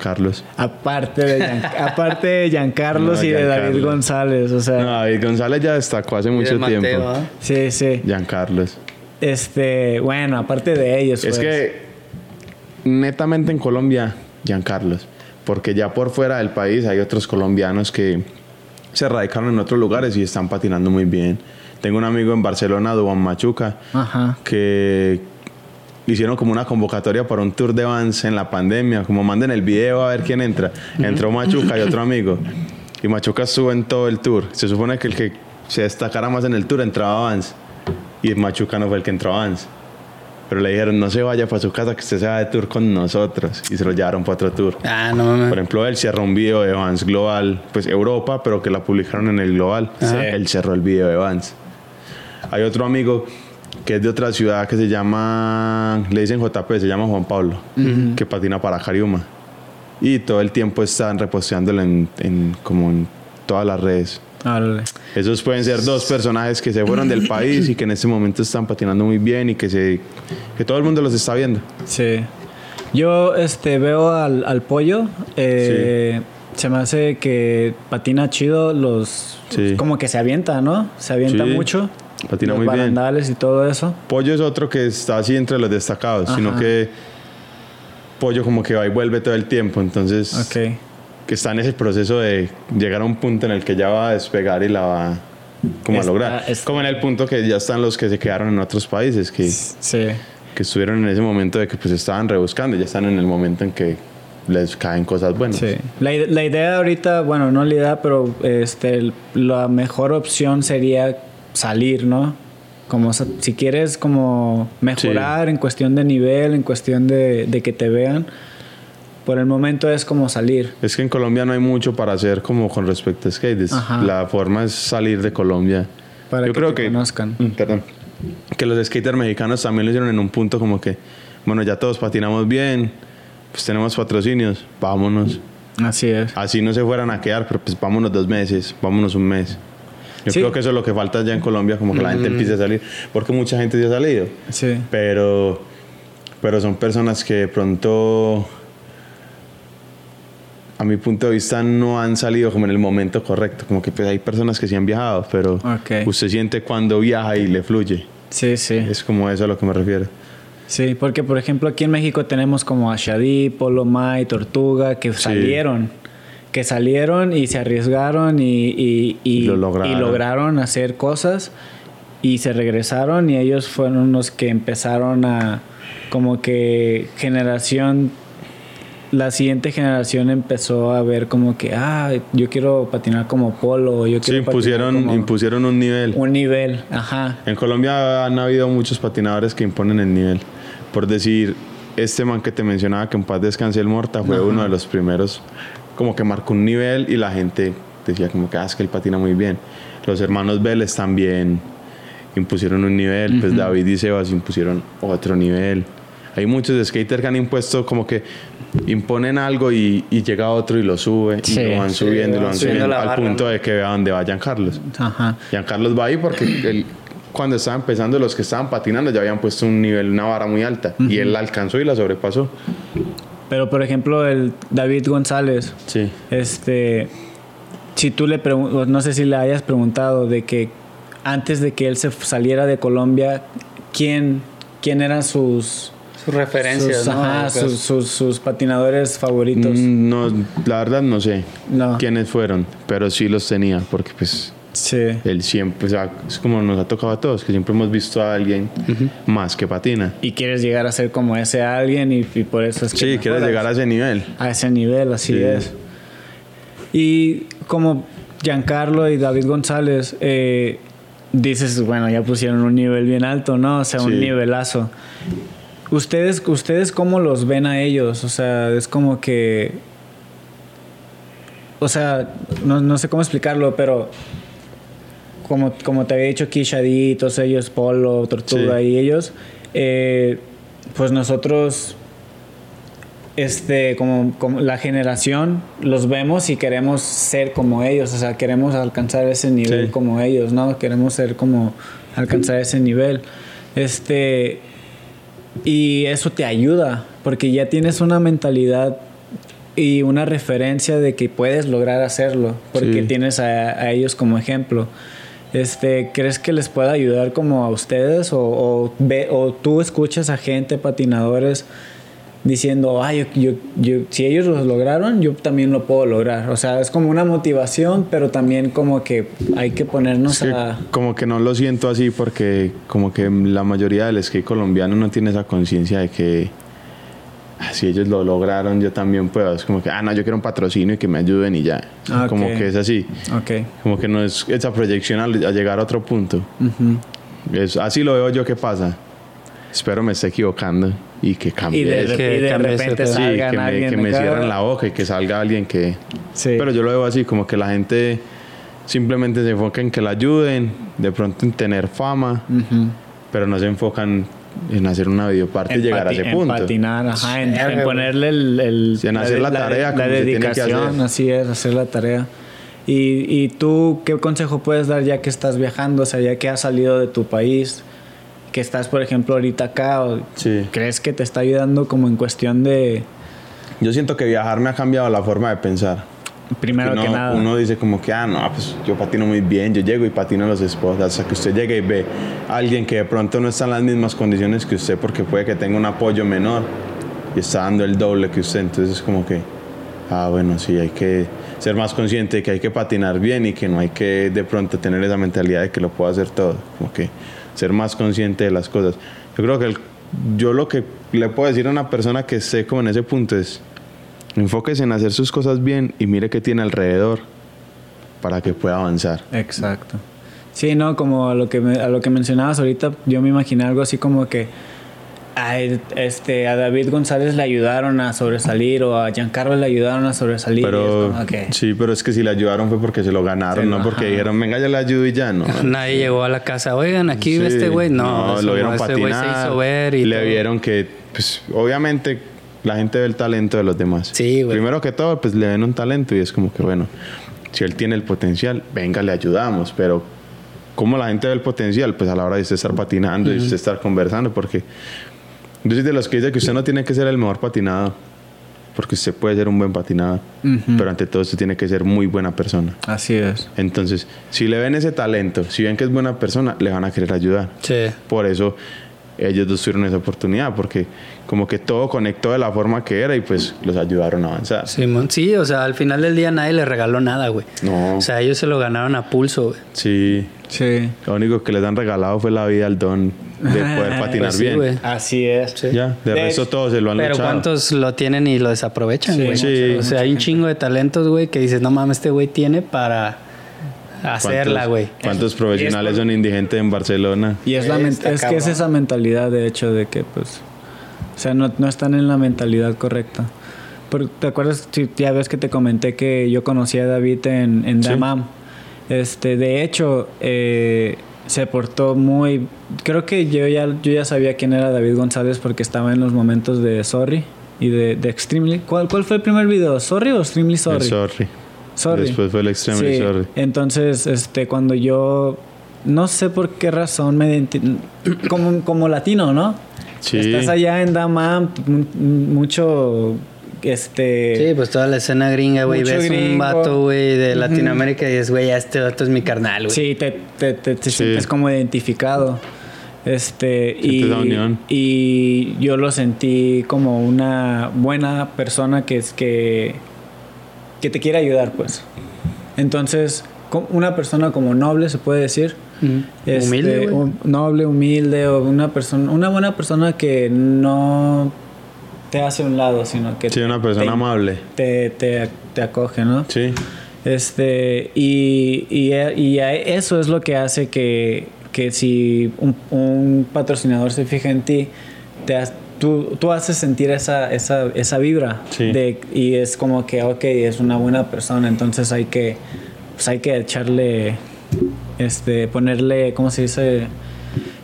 Carlos. Aparte de, Gian- aparte de Giancarlos No, y de David. González, o sea, No, David González ya destacó hace mucho Mateo, tiempo. ¿ah? sí, sí. Carlos. Este, bueno, aparte de ellos, Es pues. que netamente en Colombia, Carlos. Porque ya por fuera del país hay otros colombianos que se radicaron en otros lugares y están patinando muy bien. Tengo un amigo en Barcelona, Duan Machuca, Ajá. que hicieron como una convocatoria para un tour de Vans en la pandemia, como manden el video a ver quién entra. Entró Machuca y otro amigo. Y Machuca estuvo en todo el tour. Se supone que el que se destacara más en el tour entraba Vans. y Machucano fue el que entró a Vans. Pero le dijeron, no se vaya para su casa, que usted se va de tour con nosotros. Y se lo llevaron para otro tour. Ah, no mames. Por ejemplo, él cerró un video de Vans Global, pues Europa, pero que la publicaron en el Global. Él cerró el video de Vans. Hay otro amigo que es de otra ciudad que se llama, le dicen JP, se llama Juan Pablo, que patina para Cariuma. Y todo el tiempo están reposteándolo en, en- como en todas las redes. Esos pueden ser dos personajes que se fueron del país y que en este momento están patinando muy bien y que, se, que todo el mundo los está viendo. Sí. Yo este, veo al, al pollo. eh, Se me hace que patina chido los... Sí. Como que se avienta, ¿no? Se avienta Sí, mucho. Patina muy bien. barandales y todo eso. Pollo es otro que está así entre los destacados, sino Ajá. que Pollo como que va y vuelve todo el tiempo, entonces Ok. que está en ese proceso de llegar a un punto en el que ya va a despegar y la va como Está- a lograr. está- Como en el punto que ya están los que se quedaron en otros países, que, Sí. que estuvieron en ese momento de que pues estaban rebuscando, ya están en el momento en que les caen cosas buenas. Sí. La, la idea ahorita, bueno, no la idea, pero este, la mejor opción sería salir, ¿no? Como si quieres como mejorar en cuestión de nivel, en cuestión de, de que te vean, por el momento es como salir. Es que en Colombia no hay mucho para hacer como con respecto a skate. Ajá. La forma es salir de Colombia. Para Yo que creo te que conozcan. Mm, Perdón. Que los skaters mexicanos también lo hicieron en un punto como que, bueno, ya todos patinamos bien, pues tenemos patrocinios, vámonos. Así es. Así no se fueran a quedar, pero pues vámonos dos meses, vámonos un mes. Yo Sí. creo que eso es lo que falta ya en Colombia, como que la gente empiece a salir, porque mucha gente ya ha salido, Sí. pero, pero son personas que de pronto, a mi punto de vista, no han salido como en el momento correcto, como que pues hay personas que sí han viajado, pero Ok. usted siente cuando viaja y le fluye. Sí, sí. Es como eso a lo que me refiero. Sí, porque por ejemplo aquí en México tenemos como a Shadi, Polo Mai, Tortuga, que salieron. Que salieron y se arriesgaron y, y, y- Lo lograron. y lograron hacer cosas y se regresaron y ellos fueron los que empezaron a como que generación la siguiente generación empezó a ver como que ah yo quiero patinar como polo yo Sí, quiero patinar impusieron, impusieron un nivel. un nivel ajá En Colombia han habido muchos patinadores que imponen el nivel. Por decir, este man que te mencionaba que en paz descanse el Morta fue uno de los primeros, como que marcó un nivel y la gente decía como que, ah, es que él patina muy bien. Los hermanos Vélez también impusieron un nivel, pues David y Sebas impusieron otro nivel. Hay muchos skaters que han impuesto como que imponen algo y, y llega otro y lo sube Sí. y lo van Sí, subiendo y lo van subiendo subiendo al barra, punto ¿no? de que vea dónde vayan Carlos. ajá Giancarlos va ahí porque él, cuando estaba empezando, los que estaban patinando ya habían puesto un nivel, una vara muy alta. Y él la alcanzó y la sobrepasó. Pero por ejemplo el David González Sí. Este, si tú le preguntas, no sé si le hayas preguntado de que antes de que él se saliera de Colombia, ¿quién, quién eran sus, Sus referencias, sus, ¿no? ajá, sus, sus- sus patinadores favoritos? Mm, No, la verdad no sé No. quiénes fueron, pero sí los tenía porque pues Sí, él siempre, o sea, es como nos ha tocado a todos, que siempre hemos visto a alguien más que patina. y quieres llegar a ser como ese alguien y, y por eso es que Sí, quieres llegar a ese nivel. a ese nivel, así Sí. es. Y como Giancarlo y David González, eh, dices, bueno, ya pusieron un nivel bien alto, ¿no? O sea, un nivelazo. ¿Ustedes, ¿Ustedes cómo los ven a ellos? O sea, es como que... O sea, no, no sé cómo explicarlo, pero como, como te había dicho aquí, Shadi, todos ellos, Polo, Tortuga Sí. y ellos, eh, pues nosotros, este, como, como la generación, los vemos y queremos ser como ellos, o sea, queremos alcanzar ese nivel Sí. como ellos, ¿no? Queremos ser como, alcanzar ese nivel. Este, y eso te ayuda, porque ya tienes una mentalidad y una referencia de que puedes lograr hacerlo, porque Sí. tienes a, a ellos como ejemplo. Este, ¿Crees que les pueda ayudar como a ustedes? O, o ve, o tú escuchas a gente, patinadores, diciendo, ay, yo, yo, yo- si ellos lo lograron, yo también lo puedo lograr. O sea, es como una motivación, pero también como que hay que ponernos Es que a... como que no lo siento así porque como que la mayoría del skate colombiano no tiene esa conciencia de que ah, si ellos lo lograron yo también puedo. Es como que, ah, no, yo quiero un patrocinio y que me ayuden y ya. Ah, Como que es así. Ok. Como que no es esa proyección a, a llegar a otro punto. Ujú. Es, así lo veo yo que pasa. Espero me esté equivocando y que cambie. Y de, re- y de cambie repente. Sí, salgan que me, alguien que me cierren la boca y que salga alguien que... Sí. Pero yo lo veo así, como que la gente simplemente se enfoca en que la ayuden, de pronto en tener fama, pero no se enfocan en hacer una videoparte y llegar a ese en punto. patinar, ajá, en, Sí, en ponerle el, el- Sí, en hacer la tarea la como se tiene que dedicación, hacer. así es, hacer la tarea. Y, y tú, ¿qué consejo puedes dar ya que estás viajando, o sea, ya que has salido de tu país, que estás, por ejemplo, ahorita acá, o Sí. ¿crees que te está ayudando como en cuestión de, Yo siento que viajar me ha cambiado la forma de pensar. Primero uno, que nada, uno dice como que, ah, no, pues yo patino muy bien, yo llego y patino los spots, hasta que usted llegue y ve a alguien que de pronto no está en las mismas condiciones que usted porque puede que tenga un apoyo menor y está dando el doble que usted, entonces es como que, ah, bueno, sí, hay que ser más consciente de que hay que patinar bien y que no hay que de pronto tener esa mentalidad de que lo puedo hacer todo, como que ser más consciente de las cosas. Yo creo que el- yo lo que le puedo decir a una persona que esté como en ese punto es, Enfóquese en hacer sus cosas bien y mire qué tiene alrededor para que pueda avanzar. Exacto. Sí, no, como a lo que me- a lo que mencionabas ahorita, yo me imaginé algo así como que a, este, a David González le ayudaron a sobresalir o a Giancarlo le ayudaron a sobresalir. Pero como que- sí, pero es que si le ayudaron fue porque se lo ganaron, Sí, no porque ajá. dijeron, venga, yo le ayudo y ya, no. Nadie llegó a la casa, oigan, aquí vive Sí, este güey. No, eso lo vieron no, güey patinar. se hizo ver y le todo. vieron que, pues, obviamente, la gente ve el talento de los demás. Sí, güey. Primero que todo, pues le ven un talento y es como que, bueno, si él tiene el potencial, venga, le ayudamos, pero ¿cómo la gente ve el potencial? Pues a la hora de usted estar patinando y usted estar conversando, porque yo soy de los que dice que usted no tiene que ser el mejor patinador, porque usted puede ser un buen patinador, pero ante todo usted tiene que ser muy buena persona. Así es. Entonces, si le ven ese talento, si ven que es buena persona, le van a querer ayudar. Sí. Por eso ellos dos tuvieron esa oportunidad, porque como que todo conectó de la forma que era y pues los ayudaron a avanzar. Simón. Sí, o sea, al final del día nadie le regaló nada, güey. No. O sea, ellos se lo ganaron a pulso, güey. Sí, Sí. lo único que les han regalado fue la vida al don de poder patinar Pues sí, bien. güey. Así es. Ya, de, De resto hecho- todos se lo han Pero luchado. ¿cuántos lo tienen y lo desaprovechan, Sí, güey? Sí. O sea, hay un chingo de talentos, güey, que dices, no mames, este güey tiene para hacerla, ¿Cuántos- güey. ¿Cuántos profesionales son indigentes en Barcelona? Y es, la es que es esa mentalidad, de hecho, de que, pues, o sea, no, no están en la mentalidad correcta. Porque, ¿Te acuerdas? Ya ves que te comenté que yo conocí a David en, en Sí. Damam. Este, de hecho, eh, se portó muy... Creo que yo ya, yo ya sabía quién era David González porque estaba en los momentos de Sorry y de, de Extremely. ¿Cuál, ¿Cuál fue el primer video? ¿Sorry o Extremely El Sorry? Sorry. Después fue el Extremely Sí, Sorry. Entonces, este, cuando yo no sé por qué razón me identi- como, como latino, ¿no? Sí. Estás allá en Damam, mu- mucho este Sí, pues toda la escena gringa, güey. Mucho Ves un gringo. vato, güey, de. Latinoamérica y dices, güey, ya este vato es mi carnal, güey. sí, te, te, te- te Sí. sientes como identificado. Este y, y yo lo sentí como una buena persona que es que que te quiere ayudar, pues. Entonces, una persona como noble se puede decir. Este, Humilde, un- noble, humilde, o una persona, una buena persona que no te hace a un lado, sino que Sí, una persona te, amable. te, te, te acoge, ¿no? Sí. Este, y, y, y a- eso es lo que hace que, que si un, un patrocinador se fija en ti, te has- tú, tú haces sentir esa, esa, esa vibra. Sí. De, y es como que, ok, es una buena persona, entonces hay que, pues hay que echarle, este, ponerle, ¿cómo se dice?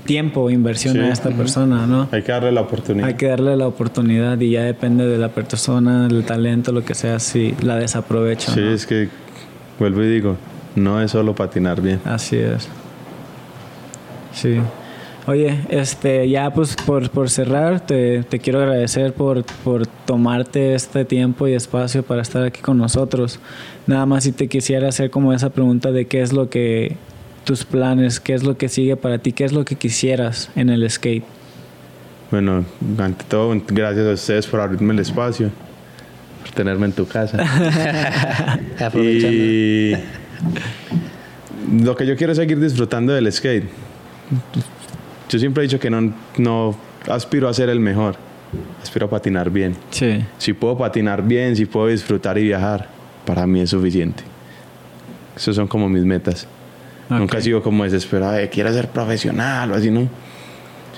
Tiempo, inversión Sí. a esta persona, ¿no? Hay que darle la oportunidad. Hay que darle la oportunidad y ya depende de la persona, del talento, lo que sea, si la desaprovecha. Sí, no. es que vuelvo y digo, no es solo patinar bien. Así es. Sí. Oye, este, ya pues por, por cerrar, te, te quiero agradecer por, por tomarte este tiempo y espacio para estar aquí con nosotros. Nada más si te quisiera hacer como esa pregunta de qué es lo que tus planes, qué es lo que sigue para ti, qué es lo que quisieras en el skate. Bueno, ante todo, gracias a ustedes por abrirme el espacio, por tenerme en tu casa. Aprovechando. y lo que yo quiero es seguir disfrutando del skate. Yo siempre he dicho que no, no aspiro a ser el mejor, aspiro a patinar bien. Sí. Si puedo patinar bien, si puedo disfrutar y viajar, para mí es suficiente. Esas son como mis metas. Nunca he sido como desesperado de quiero ser profesional o así, ¿no?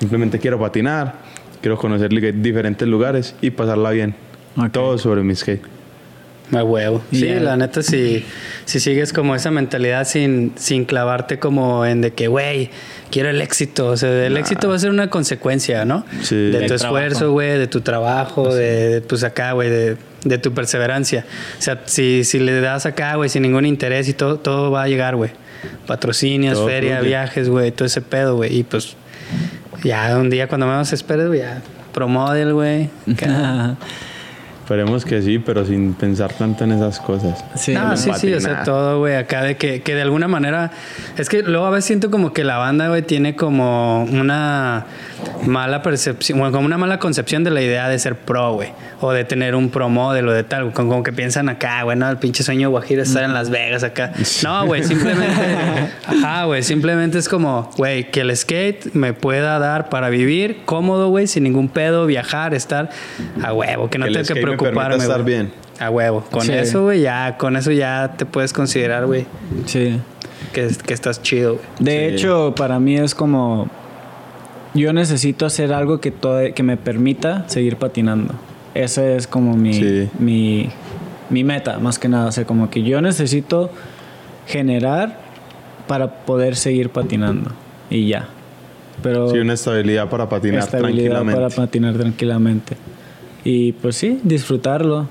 Simplemente quiero patinar, quiero conocer diferentes lugares y pasarla bien. Todo sobre mi skate. A huevo. Sí, ya. la neta, si, si sigues como esa mentalidad sin, sin clavarte como en de que, güey, quiero el éxito. O sea, el éxito va a ser una consecuencia, ¿no? Sí. De tu esfuerzo, güey, de tu trabajo, de, pues acá, güey, de, de tu perseverancia. O sea, si, si le das acá, güey, sin ningún interés y todo, todo va a llegar, güey. Patrocinios, Todo feria, viajes, güey, todo ese pedo, güey. Y pues, ya un día cuando menos esperes, güey, ya promodel, güey. Esperemos que sí, pero sin pensar tanto en esas cosas. sí. No, sí, sí, o sea, todo, güey, acá de que, que de alguna manera. Es que luego a veces siento como que la banda, güey, tiene como una mala percepción, bueno, como una mala concepción de la idea de ser pro, güey, o de tener un pro model o de tal, como, como que piensan acá, güey, no, el pinche sueño guajiro es estar en Las Vegas acá. No, güey, simplemente, ajá, güey, simplemente es como, güey, que el skate me pueda dar para vivir cómodo, güey, sin ningún pedo, viajar, estar a huevo, que no tengo que skate me preocuparme. estar bien. A huevo. Con Sí. eso, güey, ya, con eso ya te puedes considerar, güey, Sí. que, que estás chido, güey. De Sí. hecho, para mí es como. Yo necesito hacer algo que, todo, que me permita seguir patinando. Esa es como mi, Sí. mi, mi meta, más que nada. O sea, como que yo necesito generar para poder seguir patinando. Y ya. Pero Sí, una estabilidad para patinar estabilidad tranquilamente. para patinar tranquilamente. Y pues sí, disfrutarlo.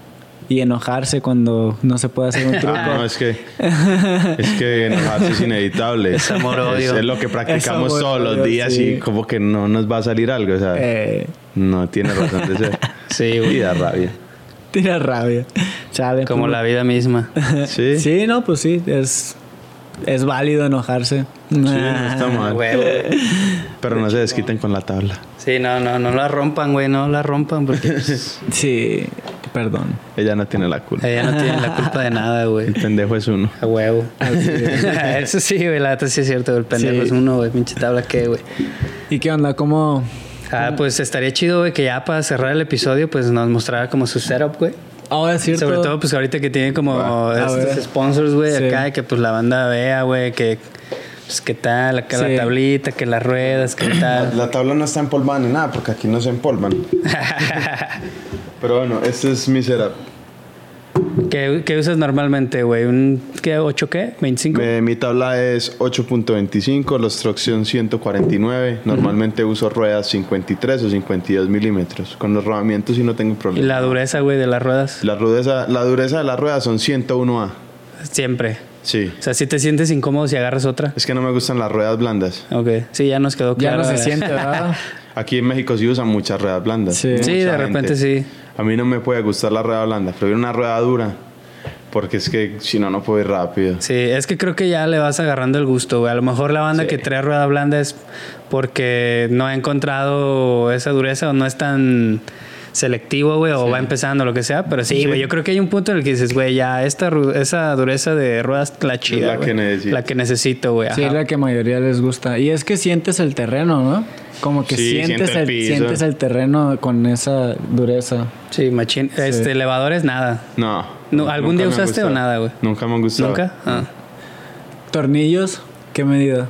Y enojarse cuando no se puede hacer un truco. Ah, no, es que es que enojarse es inevitable. Es amor-odio. Es, es lo que practicamos todos los días sí. y como que no nos va a salir algo, o sea, Eh, no tiene razón de ser. Sí, Y güey. da rabia. tira rabia. Como la vida misma. Sí. Sí, no, pues sí, es, es válido enojarse. Sí, no está mal. Huevo. Pero no se desquiten con la tabla. Sí, no, no, no la rompan, güey, no la rompan porque pues, Sí, perdón. Ella no tiene la culpa. ella no tiene la culpa de nada, güey. El pendejo es uno. A huevo. Eso sí, güey, la neta sí es cierto, el pendejo Sí. es uno, güey, pinche tabla que, güey. ¿Y qué onda? ¿Cómo? Ah, pues estaría chido, güey, que ya para cerrar el episodio, pues nos mostrara como su setup, güey. Ahora es cierto. Sobre todo, pues ahorita que tiene como estos sponsors, güey, Sí. acá, y que pues la banda vea, güey, que pues qué tal, acá Sí. la tablita, que las ruedas, qué tal. La tabla no está empolvada ni nada porque aquí no se empolvan. Pero bueno, este es mi setup. ¿Qué, qué usas normalmente, güey? ¿Un qué, 8 qué? ¿25? Eh, mi tabla es 8.25, los trucks son 149. Normalmente uso ruedas 53 o 52 milímetros. Con los rodamientos sí no tengo ¿Y problema. la dureza, güey, de las ruedas? La, rudeza, la dureza de las ruedas son 101A. Siempre. Sí. O sea, si te sientes incómodo si agarras otra. Es que no me gustan las ruedas blandas. Ok. Sí, ya nos quedó Ya claro. no se siente, ¿verdad? Aquí en México sí usan muchas ruedas blandas. Sí. Sí, de gente. repente sí. A mí no me puede gustar la rueda blanda. Prefiero una rueda dura. Porque es que si no, no puedo ir rápido. Sí, es que creo que ya le vas agarrando el gusto, güey. A lo mejor la banda Sí. que trae rueda blanda es porque no ha encontrado esa dureza o no es tan selectivo, güey, o va empezando lo que sea. Pero sí, güey, yo creo que hay un punto en el que dices, güey, ya esta esa dureza de ruedas la chida, la que necesito. La que necesito, güey. Sí, la que a mayoría les gusta. Y es que sientes el terreno, ¿no? Como que Sí, sientes, siente el el, sientes el terreno con esa dureza. Sí, machín. Este, elevadores, nada. No. No, ¿algún día usaste o nada, güey? Nunca me han gustado. ¿Nunca? Ah, Tornillos, ¿qué medida?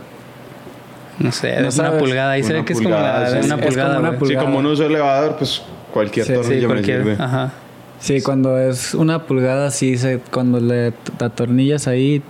no sé, No una sabes. pulgada. Ahí se ve que es como la pulgada, de sí. una Es como pulgada, una güey. pul- Sí, pulgada. como no uso elevador, pues cualquier Sí, tornillo Sí, me sirve. Ajá. Sí, cuando es una pulgada, sí, se, cuando le atornillas ahí,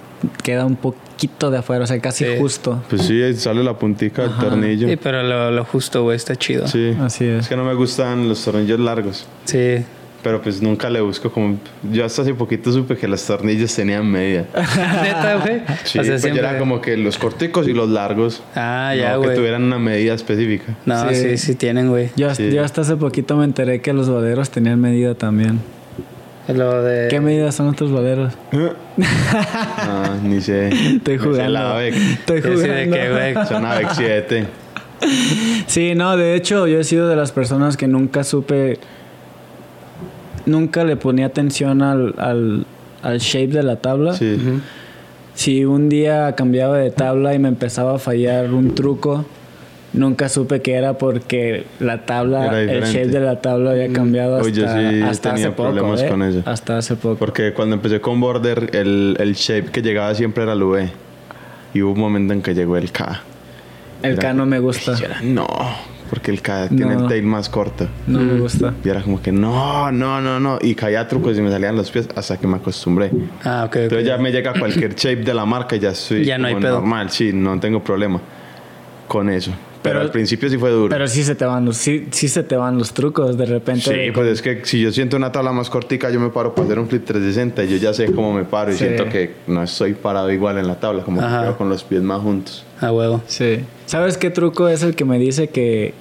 queda un poquito de afuera, o sea, casi Sí. justo. Pues sí, ahí sale la puntica del tornillo. Sí, pero lo, lo justo, güey, está chido. Sí. Así es. Es que no me gustan los tornillos largos. Sí. Pero pues nunca le busco como... Yo hasta hace poquito supe que los tornillos tenían medida. Neta, güey. Sí, o sea, pues siempre. era como que los corticos y los largos. Ah, ya, no, que güey. tuvieran una medida específica. No, Sí. sí, sí, tienen, güey. Yo, Sí. yo hasta hace poquito me enteré que los vaderos tenían medida también. Lo de. ¿Qué medida son estos vaderos? Ah, ni sé. Estoy jugando. la AVEC. Estoy jugando. de que, güey. Son AVEC 7. Sí, no, de hecho yo he sido de las personas que nunca supe, nunca le ponía atención al, al, al shape de la tabla. Sí. Si un día cambiaba de tabla y me empezaba a fallar un truco, nunca supe que era porque la tabla, el shape de la tabla había cambiado hasta, yo sí hasta tenía hace poco. problemas ¿eh? con eso. Hasta hace poco. Porque cuando empecé con Border, el, el shape que llegaba siempre era el V. Y hubo un momento en que llegó el K. El K no me gusta. Era, no, porque el K tiene No. el tail más corto. No me gusta. Y era como que no, no, no, no. Y caía trucos y me salían los pies hasta que me acostumbré. Ah, ok. Entonces ya me llega cualquier shape de la marca y ya estoy Ya no hay pedo. normal, sí, no tengo problema con eso. Pero, Pero- al principio sí fue duro. Pero sí se te van los, sí, sí se te van los trucos de repente. sí, pues es que si yo siento una tabla más cortica, yo me paro para hacer un flip 360 y yo ya sé cómo me paro y Sí. siento que no estoy parado igual en la tabla, como que con los pies más juntos. A huevo. Sí. ¿Sabes qué truco es el que me dice que,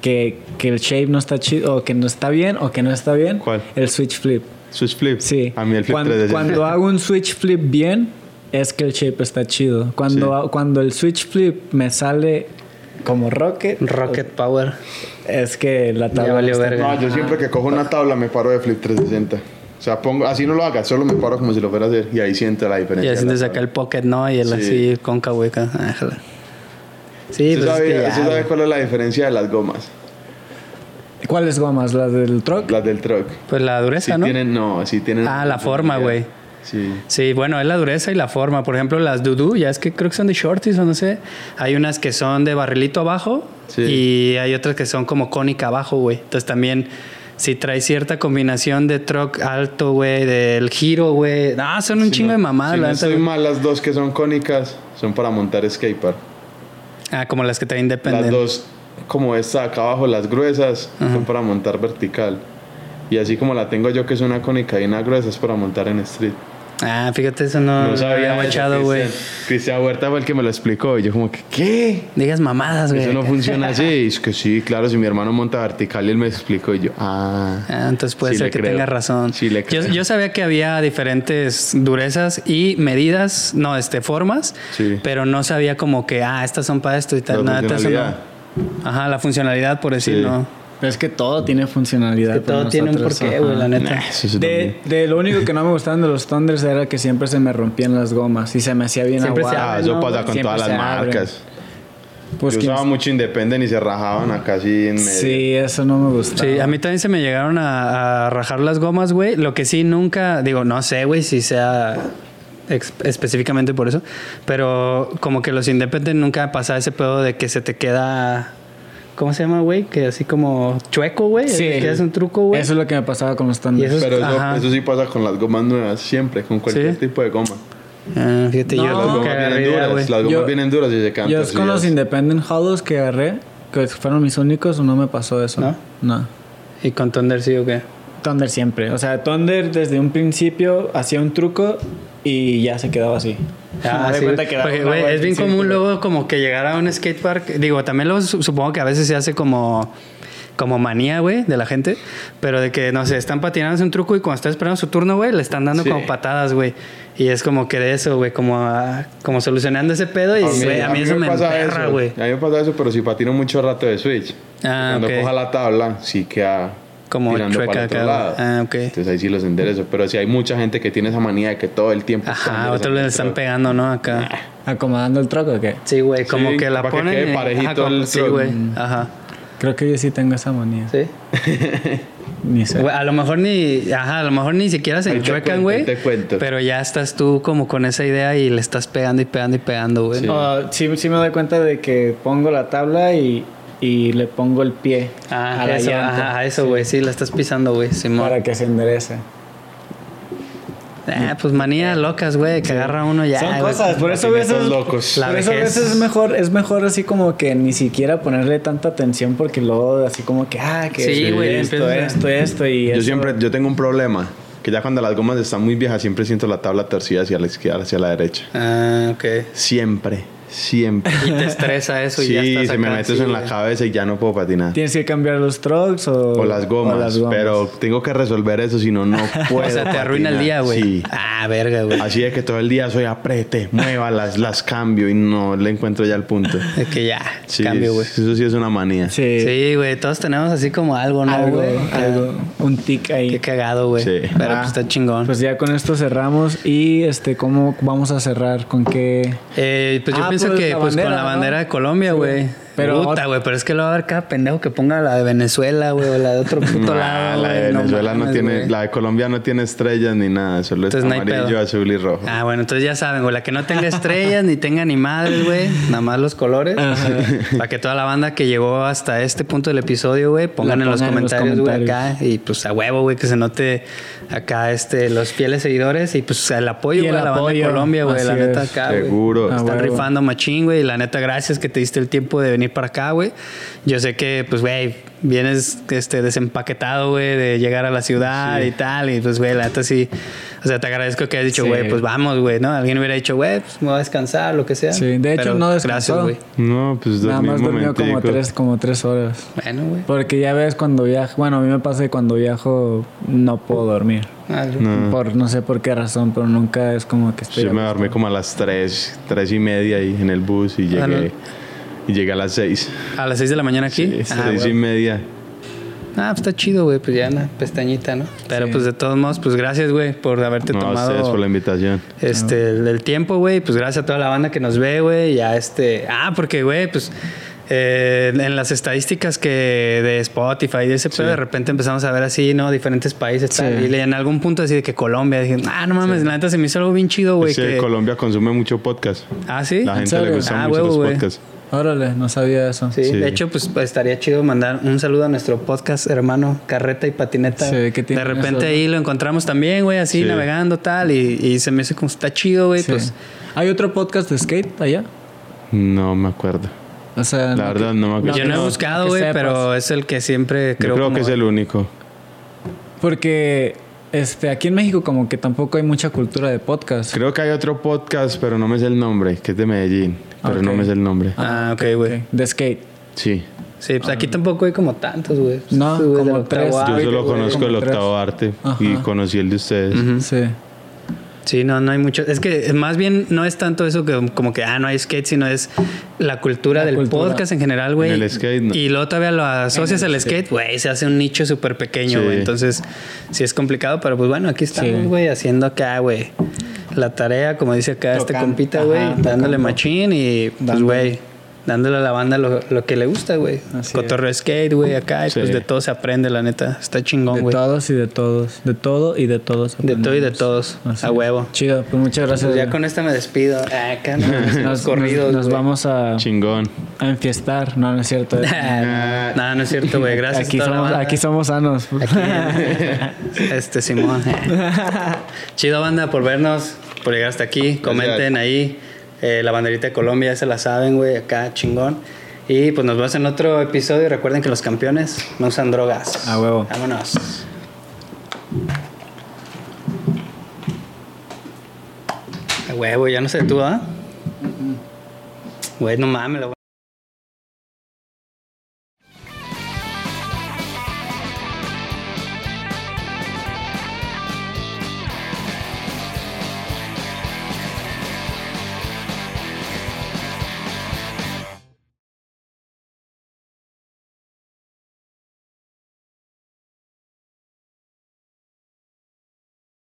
que, que el shape no está chido o que no está bien o que no está bien? ¿Cuál? El switch flip. Switch flip. Sí. A mí el flip cuando, 360. cuando hago un switch flip bien, es que el shape está chido. Cuando, Sí. cuando el switch flip me sale como rocket, Rocket Power. es que la tabla Ya valió está- verga. No, yo siempre que cojo una tabla me paro de flip 360. O sea, pongo, así no lo haga, solo me paro como si lo fuera a hacer y ahí siento la Y diferencia. así de te la saca el pocket, ¿no? Y el Sí. así cóncavo acá. Ah. Sí, ¿Usted pues es sabe, que ya, usted sabe güey. cuál es la diferencia de las gomas? ¿Cuáles gomas? ¿Las del truck? Las del truck. Pues la dureza, Sí ¿no? tienen, no, sí tienen. Ah, la forma, güey. Sí. Sí, bueno, es la dureza y la forma. Por ejemplo, las Dudu, ya es que creo que son de shorties o no sé. Hay unas que son de barrilito abajo Sí. y hay otras que son como cónica abajo, güey. Entonces también, si trae cierta combinación de truck alto, güey, del giro, güey. No, son un Si chingo no- de mamadas, Si la no güey. mal, las dos que son cónicas son para montar skatepark. Ah, como las que traen Las Independent. dos, como esta acá abajo, las gruesas, son para montar vertical. Y así como la tengo yo, que es una cónica y una gruesa, es para montar en street. Ah, fíjate, eso no, No sabía machado, güey. Cristian. Huerta fue el que me lo explicó. Y yo como que, ¿qué? Digas mamadas, güey. Eso no funciona así. Y es que sí, claro, si mi hermano monta vertical y él me explicó y yo, ah. Ah, entonces puede Sí ser que creo. tengas razón. Sí le yo, creo. yo sabía que había diferentes durezas y medidas, no, este, formas, Sí. pero no sabía como que, ah, estas son para esto y tal. La Nada, eso no. Ajá, la funcionalidad, por decir, Sí. Pero es que todo tiene funcionalidad. Que todo tiene un porqué, güey, la neta. Nah, es De, de lo único que no me gustaban de los Thunders era que siempre se me rompían las gomas y se me hacía bien Siempre se aguado. Ah, abren, eso ¿no? pasa con Siempre todas se las marcas. Pues yo usaba mucho Independent y se rajaban acá así en medio. Sí, eso no me gusta. Sí, a mí también se me llegaron a, a rajar las gomas, güey. Lo que sí nunca, digo, no sé, güey, si sea ex- específicamente por eso, pero como que los Independent nunca pasaba ese pedo de que se te queda, ¿cómo se llama, güey? Que así como chueco, güey. Sí. Que es un truco, güey. Eso es lo que me pasaba con los. Y eso- Pero eso, eso sí pasa con las gomas nuevas, siempre, con cualquier ¿Sí? tipo de goma. Ah, fíjate, No. yo Las gomas vienen idea, duras, las gomas Yo- vienen duras y se quedan Yo es con los. Independent Hollows que agarré, que fueron mis únicos, no me pasó eso. ¿No? No. ¿Y con Thunder sí o qué? Thunder siempre. O sea, Thunder desde un principio hacía un truco y ya se quedaba así. Ah, sí. cuenta que Porque, vuelta es bien en común luego como que llegar a un skatepark. Digo, también su- supongo que a veces se hace como, como manía, güey, de la gente. Pero de que, no sé, están patinando hace un truco y cuando está esperando su turno, güey, le están dando Sí. como patadas, güey. Y es como que de eso, güey, como, ah, como solucionando ese pedo. Y, güey, a mí, eso me pasa emperra, eso. güey. A mí me pasa eso, pero si patino mucho rato de Switch. Ah, Cuando ok. coja la tabla, sí queda Como tirando chueca para el otro acá, lado. Ah, ok. Entonces ahí sí los enderezo. Pero si hay mucha gente que tiene esa manía de que todo el tiempo... está Ajá, otros le el están pegando, ¿no? Acá. ¿Acomodando el truco o qué? Sí, güey, como Sí, que la para que ponen. quede y- parejito ajá, como- el Sí, güey. Ajá. Creo que yo sí tengo esa manía. Sí. Ni sé. Güey, a lo mejor ni, ajá, a lo mejor ni siquiera se Ahí te enchuecan, cuento, güey. ahí te cuento. Pero ya estás tú como con esa idea y le estás pegando y pegando y pegando, güey. Sí. Oh, sí, sí me doy cuenta de que pongo la tabla y, y le pongo el pie Ah, a la eso, llanta ajá, a eso, güey. Sí, la estás pisando, güey. Simón. para que se enderece. Ah, pues manías locas, güey, que agarra uno ya. Son cosas, por eso a veces, locos. Por eso a veces es mejor, es mejor así como que ni siquiera ponerle tanta atención porque luego así como que, ah, que Sí, esto, güey, esto, esto, esto y Yo eso. siempre, yo tengo un problema. Que ya cuando las gomas están muy viejas, siempre siento la tabla torcida hacia la izquierda, hacia la derecha. Ah, ok. Siempre, siempre. Y te estresa eso y ya sí, estás se me acá, mete sí, eso en la cabeza y ya no puedo patinar. Tienes que cambiar los trucks o, O las gomas, o las gomas. pero tengo que resolver eso, si no, no puedo. O sea, te arruina el día, güey. Sí. Ah, verga, güey. Así es que todo el día soy aprete, mueva, las, las cambio y no le encuentro ya el punto. Es que ya, Sí, cambio, güey. Eso sí es una manía. Sí, Sí, güey, todos tenemos así como algo, ¿no, algo, güey? algo, un tic ahí. Qué cagado, güey. Sí. Pero Ah, pues está chingón. Pues ya con esto cerramos y este, ¿cómo vamos a cerrar? ¿Con qué? Eh, pues yo Ah, pienso que pues con la bandera de Colombia, güey. Pero Puta, güey, pero es que lo va a haber cada pendejo que ponga la de Venezuela, güey, o la de otro puto Nah, lado. la de no Venezuela no, mames, tiene, güey. la de Colombia no tiene estrellas ni nada, solo es Entonces no hay amarillo, azul y rojo. Ah, bueno, entonces ya saben, güey, la que no tenga estrellas ni tenga ni madres, güey, nada más los colores. Para que toda la banda que llegó hasta este punto del episodio, güey, pongan, en los pongan en los comentarios, güey, acá. Y pues a huevo, güey, que se note acá este, los fieles seguidores y pues el apoyo, güey, a la banda de Colombia, güey, la neta es. acá. Seguro. Ah, Están rifando machín, güey. Y la neta, gracias que te diste el tiempo de venir para acá, güey. Yo sé que, pues, güey, vienes este, desempaquetado, güey, de llegar a la ciudad y tal. Y pues, güey, la neta sí. O sea, te agradezco que hayas dicho, Sí. güey, pues vamos, güey, ¿no? Alguien hubiera dicho, güey, pues me voy a descansar, lo que sea. Sí, de hecho, Pero no Gracias, descansó. güey. No, pues Nada más durmió como tres, como tres horas. Bueno, güey. Porque ya ves cuando viajo, bueno, a mí me pasa que cuando viajo no puedo dormir. Ah, No. Por no sé por qué razón, pero nunca es como que estoy. Yo me dormí como a las 3, 3 y media ahí en el bus y Ah, llegué, y llegué a las 6. A las 6 de la mañana aquí. Sí, ah, 6 y media. Ah, pues está chido, güey. Pues ya una pestañita, ¿no? Pero Sí. pues de todos modos, pues gracias, güey, por haberte No, tomado. ustedes por la invitación. Este, el, el tiempo, güey, pues gracias a toda la banda que nos ve, güey, ya este, ah, porque, güey, pues eh, en las estadísticas que de Spotify y de ese pedo, de repente empezamos a ver así, ¿no? Diferentes países, tal, Sí. y en algún punto así de que Colombia, dije, ah, no mames, la neta se me hizo algo bien chido, güey. Es que Colombia consume mucho podcast. Ah, sí. La gente le gusta Ah, mucho huevo, los podcasts. Órale, no sabía eso. Sí, Sí. de hecho, pues, pues, estaría chido mandar un saludo a nuestro podcast hermano Carreta y Patineta. Sí, ¿qué de tienen repente eso? ahí lo encontramos también, güey, así Sí. navegando tal, y, y se me hace como está chido, güey, Sí. pues. ¿Hay otro podcast de skate allá? No me acuerdo. O sea, La verdad, no me acuerdo. Yo no he que- buscado, que güey, pero es el que siempre creo Yo creo como- que es el único. Porque este, aquí en México como que tampoco hay mucha cultura de podcast. Creo que hay otro podcast, pero no me sé el nombre, que es de Medellín. Pero no me sé el nombre. Ah, ok, güey. Ok, De skate. Sí. Sí, pues aquí tampoco hay como tantos, güey. No, como tres. Yo Yo arte, solo conozco el tres. octavo arte y conocí el de ustedes. Sí. Sí, no, no hay mucho. Es que más bien no es tanto eso que como que, ah, no hay skate, sino es la cultura La del cultura. podcast en general, güey. El skate, no. Y luego todavía lo asocias al skate, güey, se hace un nicho súper pequeño, Sí. güey. Entonces, sí es complicado, pero pues bueno, aquí estamos, Sí. güey, haciendo acá, güey. La tarea, como dice acá este Tocando, compita, güey, dándole machín y pues, güey, dándole a la banda lo, lo que le gusta, güey. Cotorreo skate, güey, acá, y Sí. pues de todo se aprende, la neta. Está chingón, De güey. todos y de todos. De todo y de todos. De todo y de todos. Así a es. huevo. Chido, pues muchas gracias. Pues ya güey. con esta me despido. Ah, Acá no, nos, los corridos. nos, nos vamos a, Chingón. a enfiestar. No, no es cierto. no, no es cierto, güey. Gracias. aquí, somos, aquí somos sanos. Aquí, este Simón. Chido banda por vernos, por llegar hasta aquí. Comenten ahí. Eh, la banderita de Colombia, ya se la saben, güey. Acá chingón. Y pues nos vemos en otro episodio. Recuerden que los campeones no usan drogas. A huevo. Vámonos. A huevo, ya no sé tú, ¿ah? Güey, no mames, la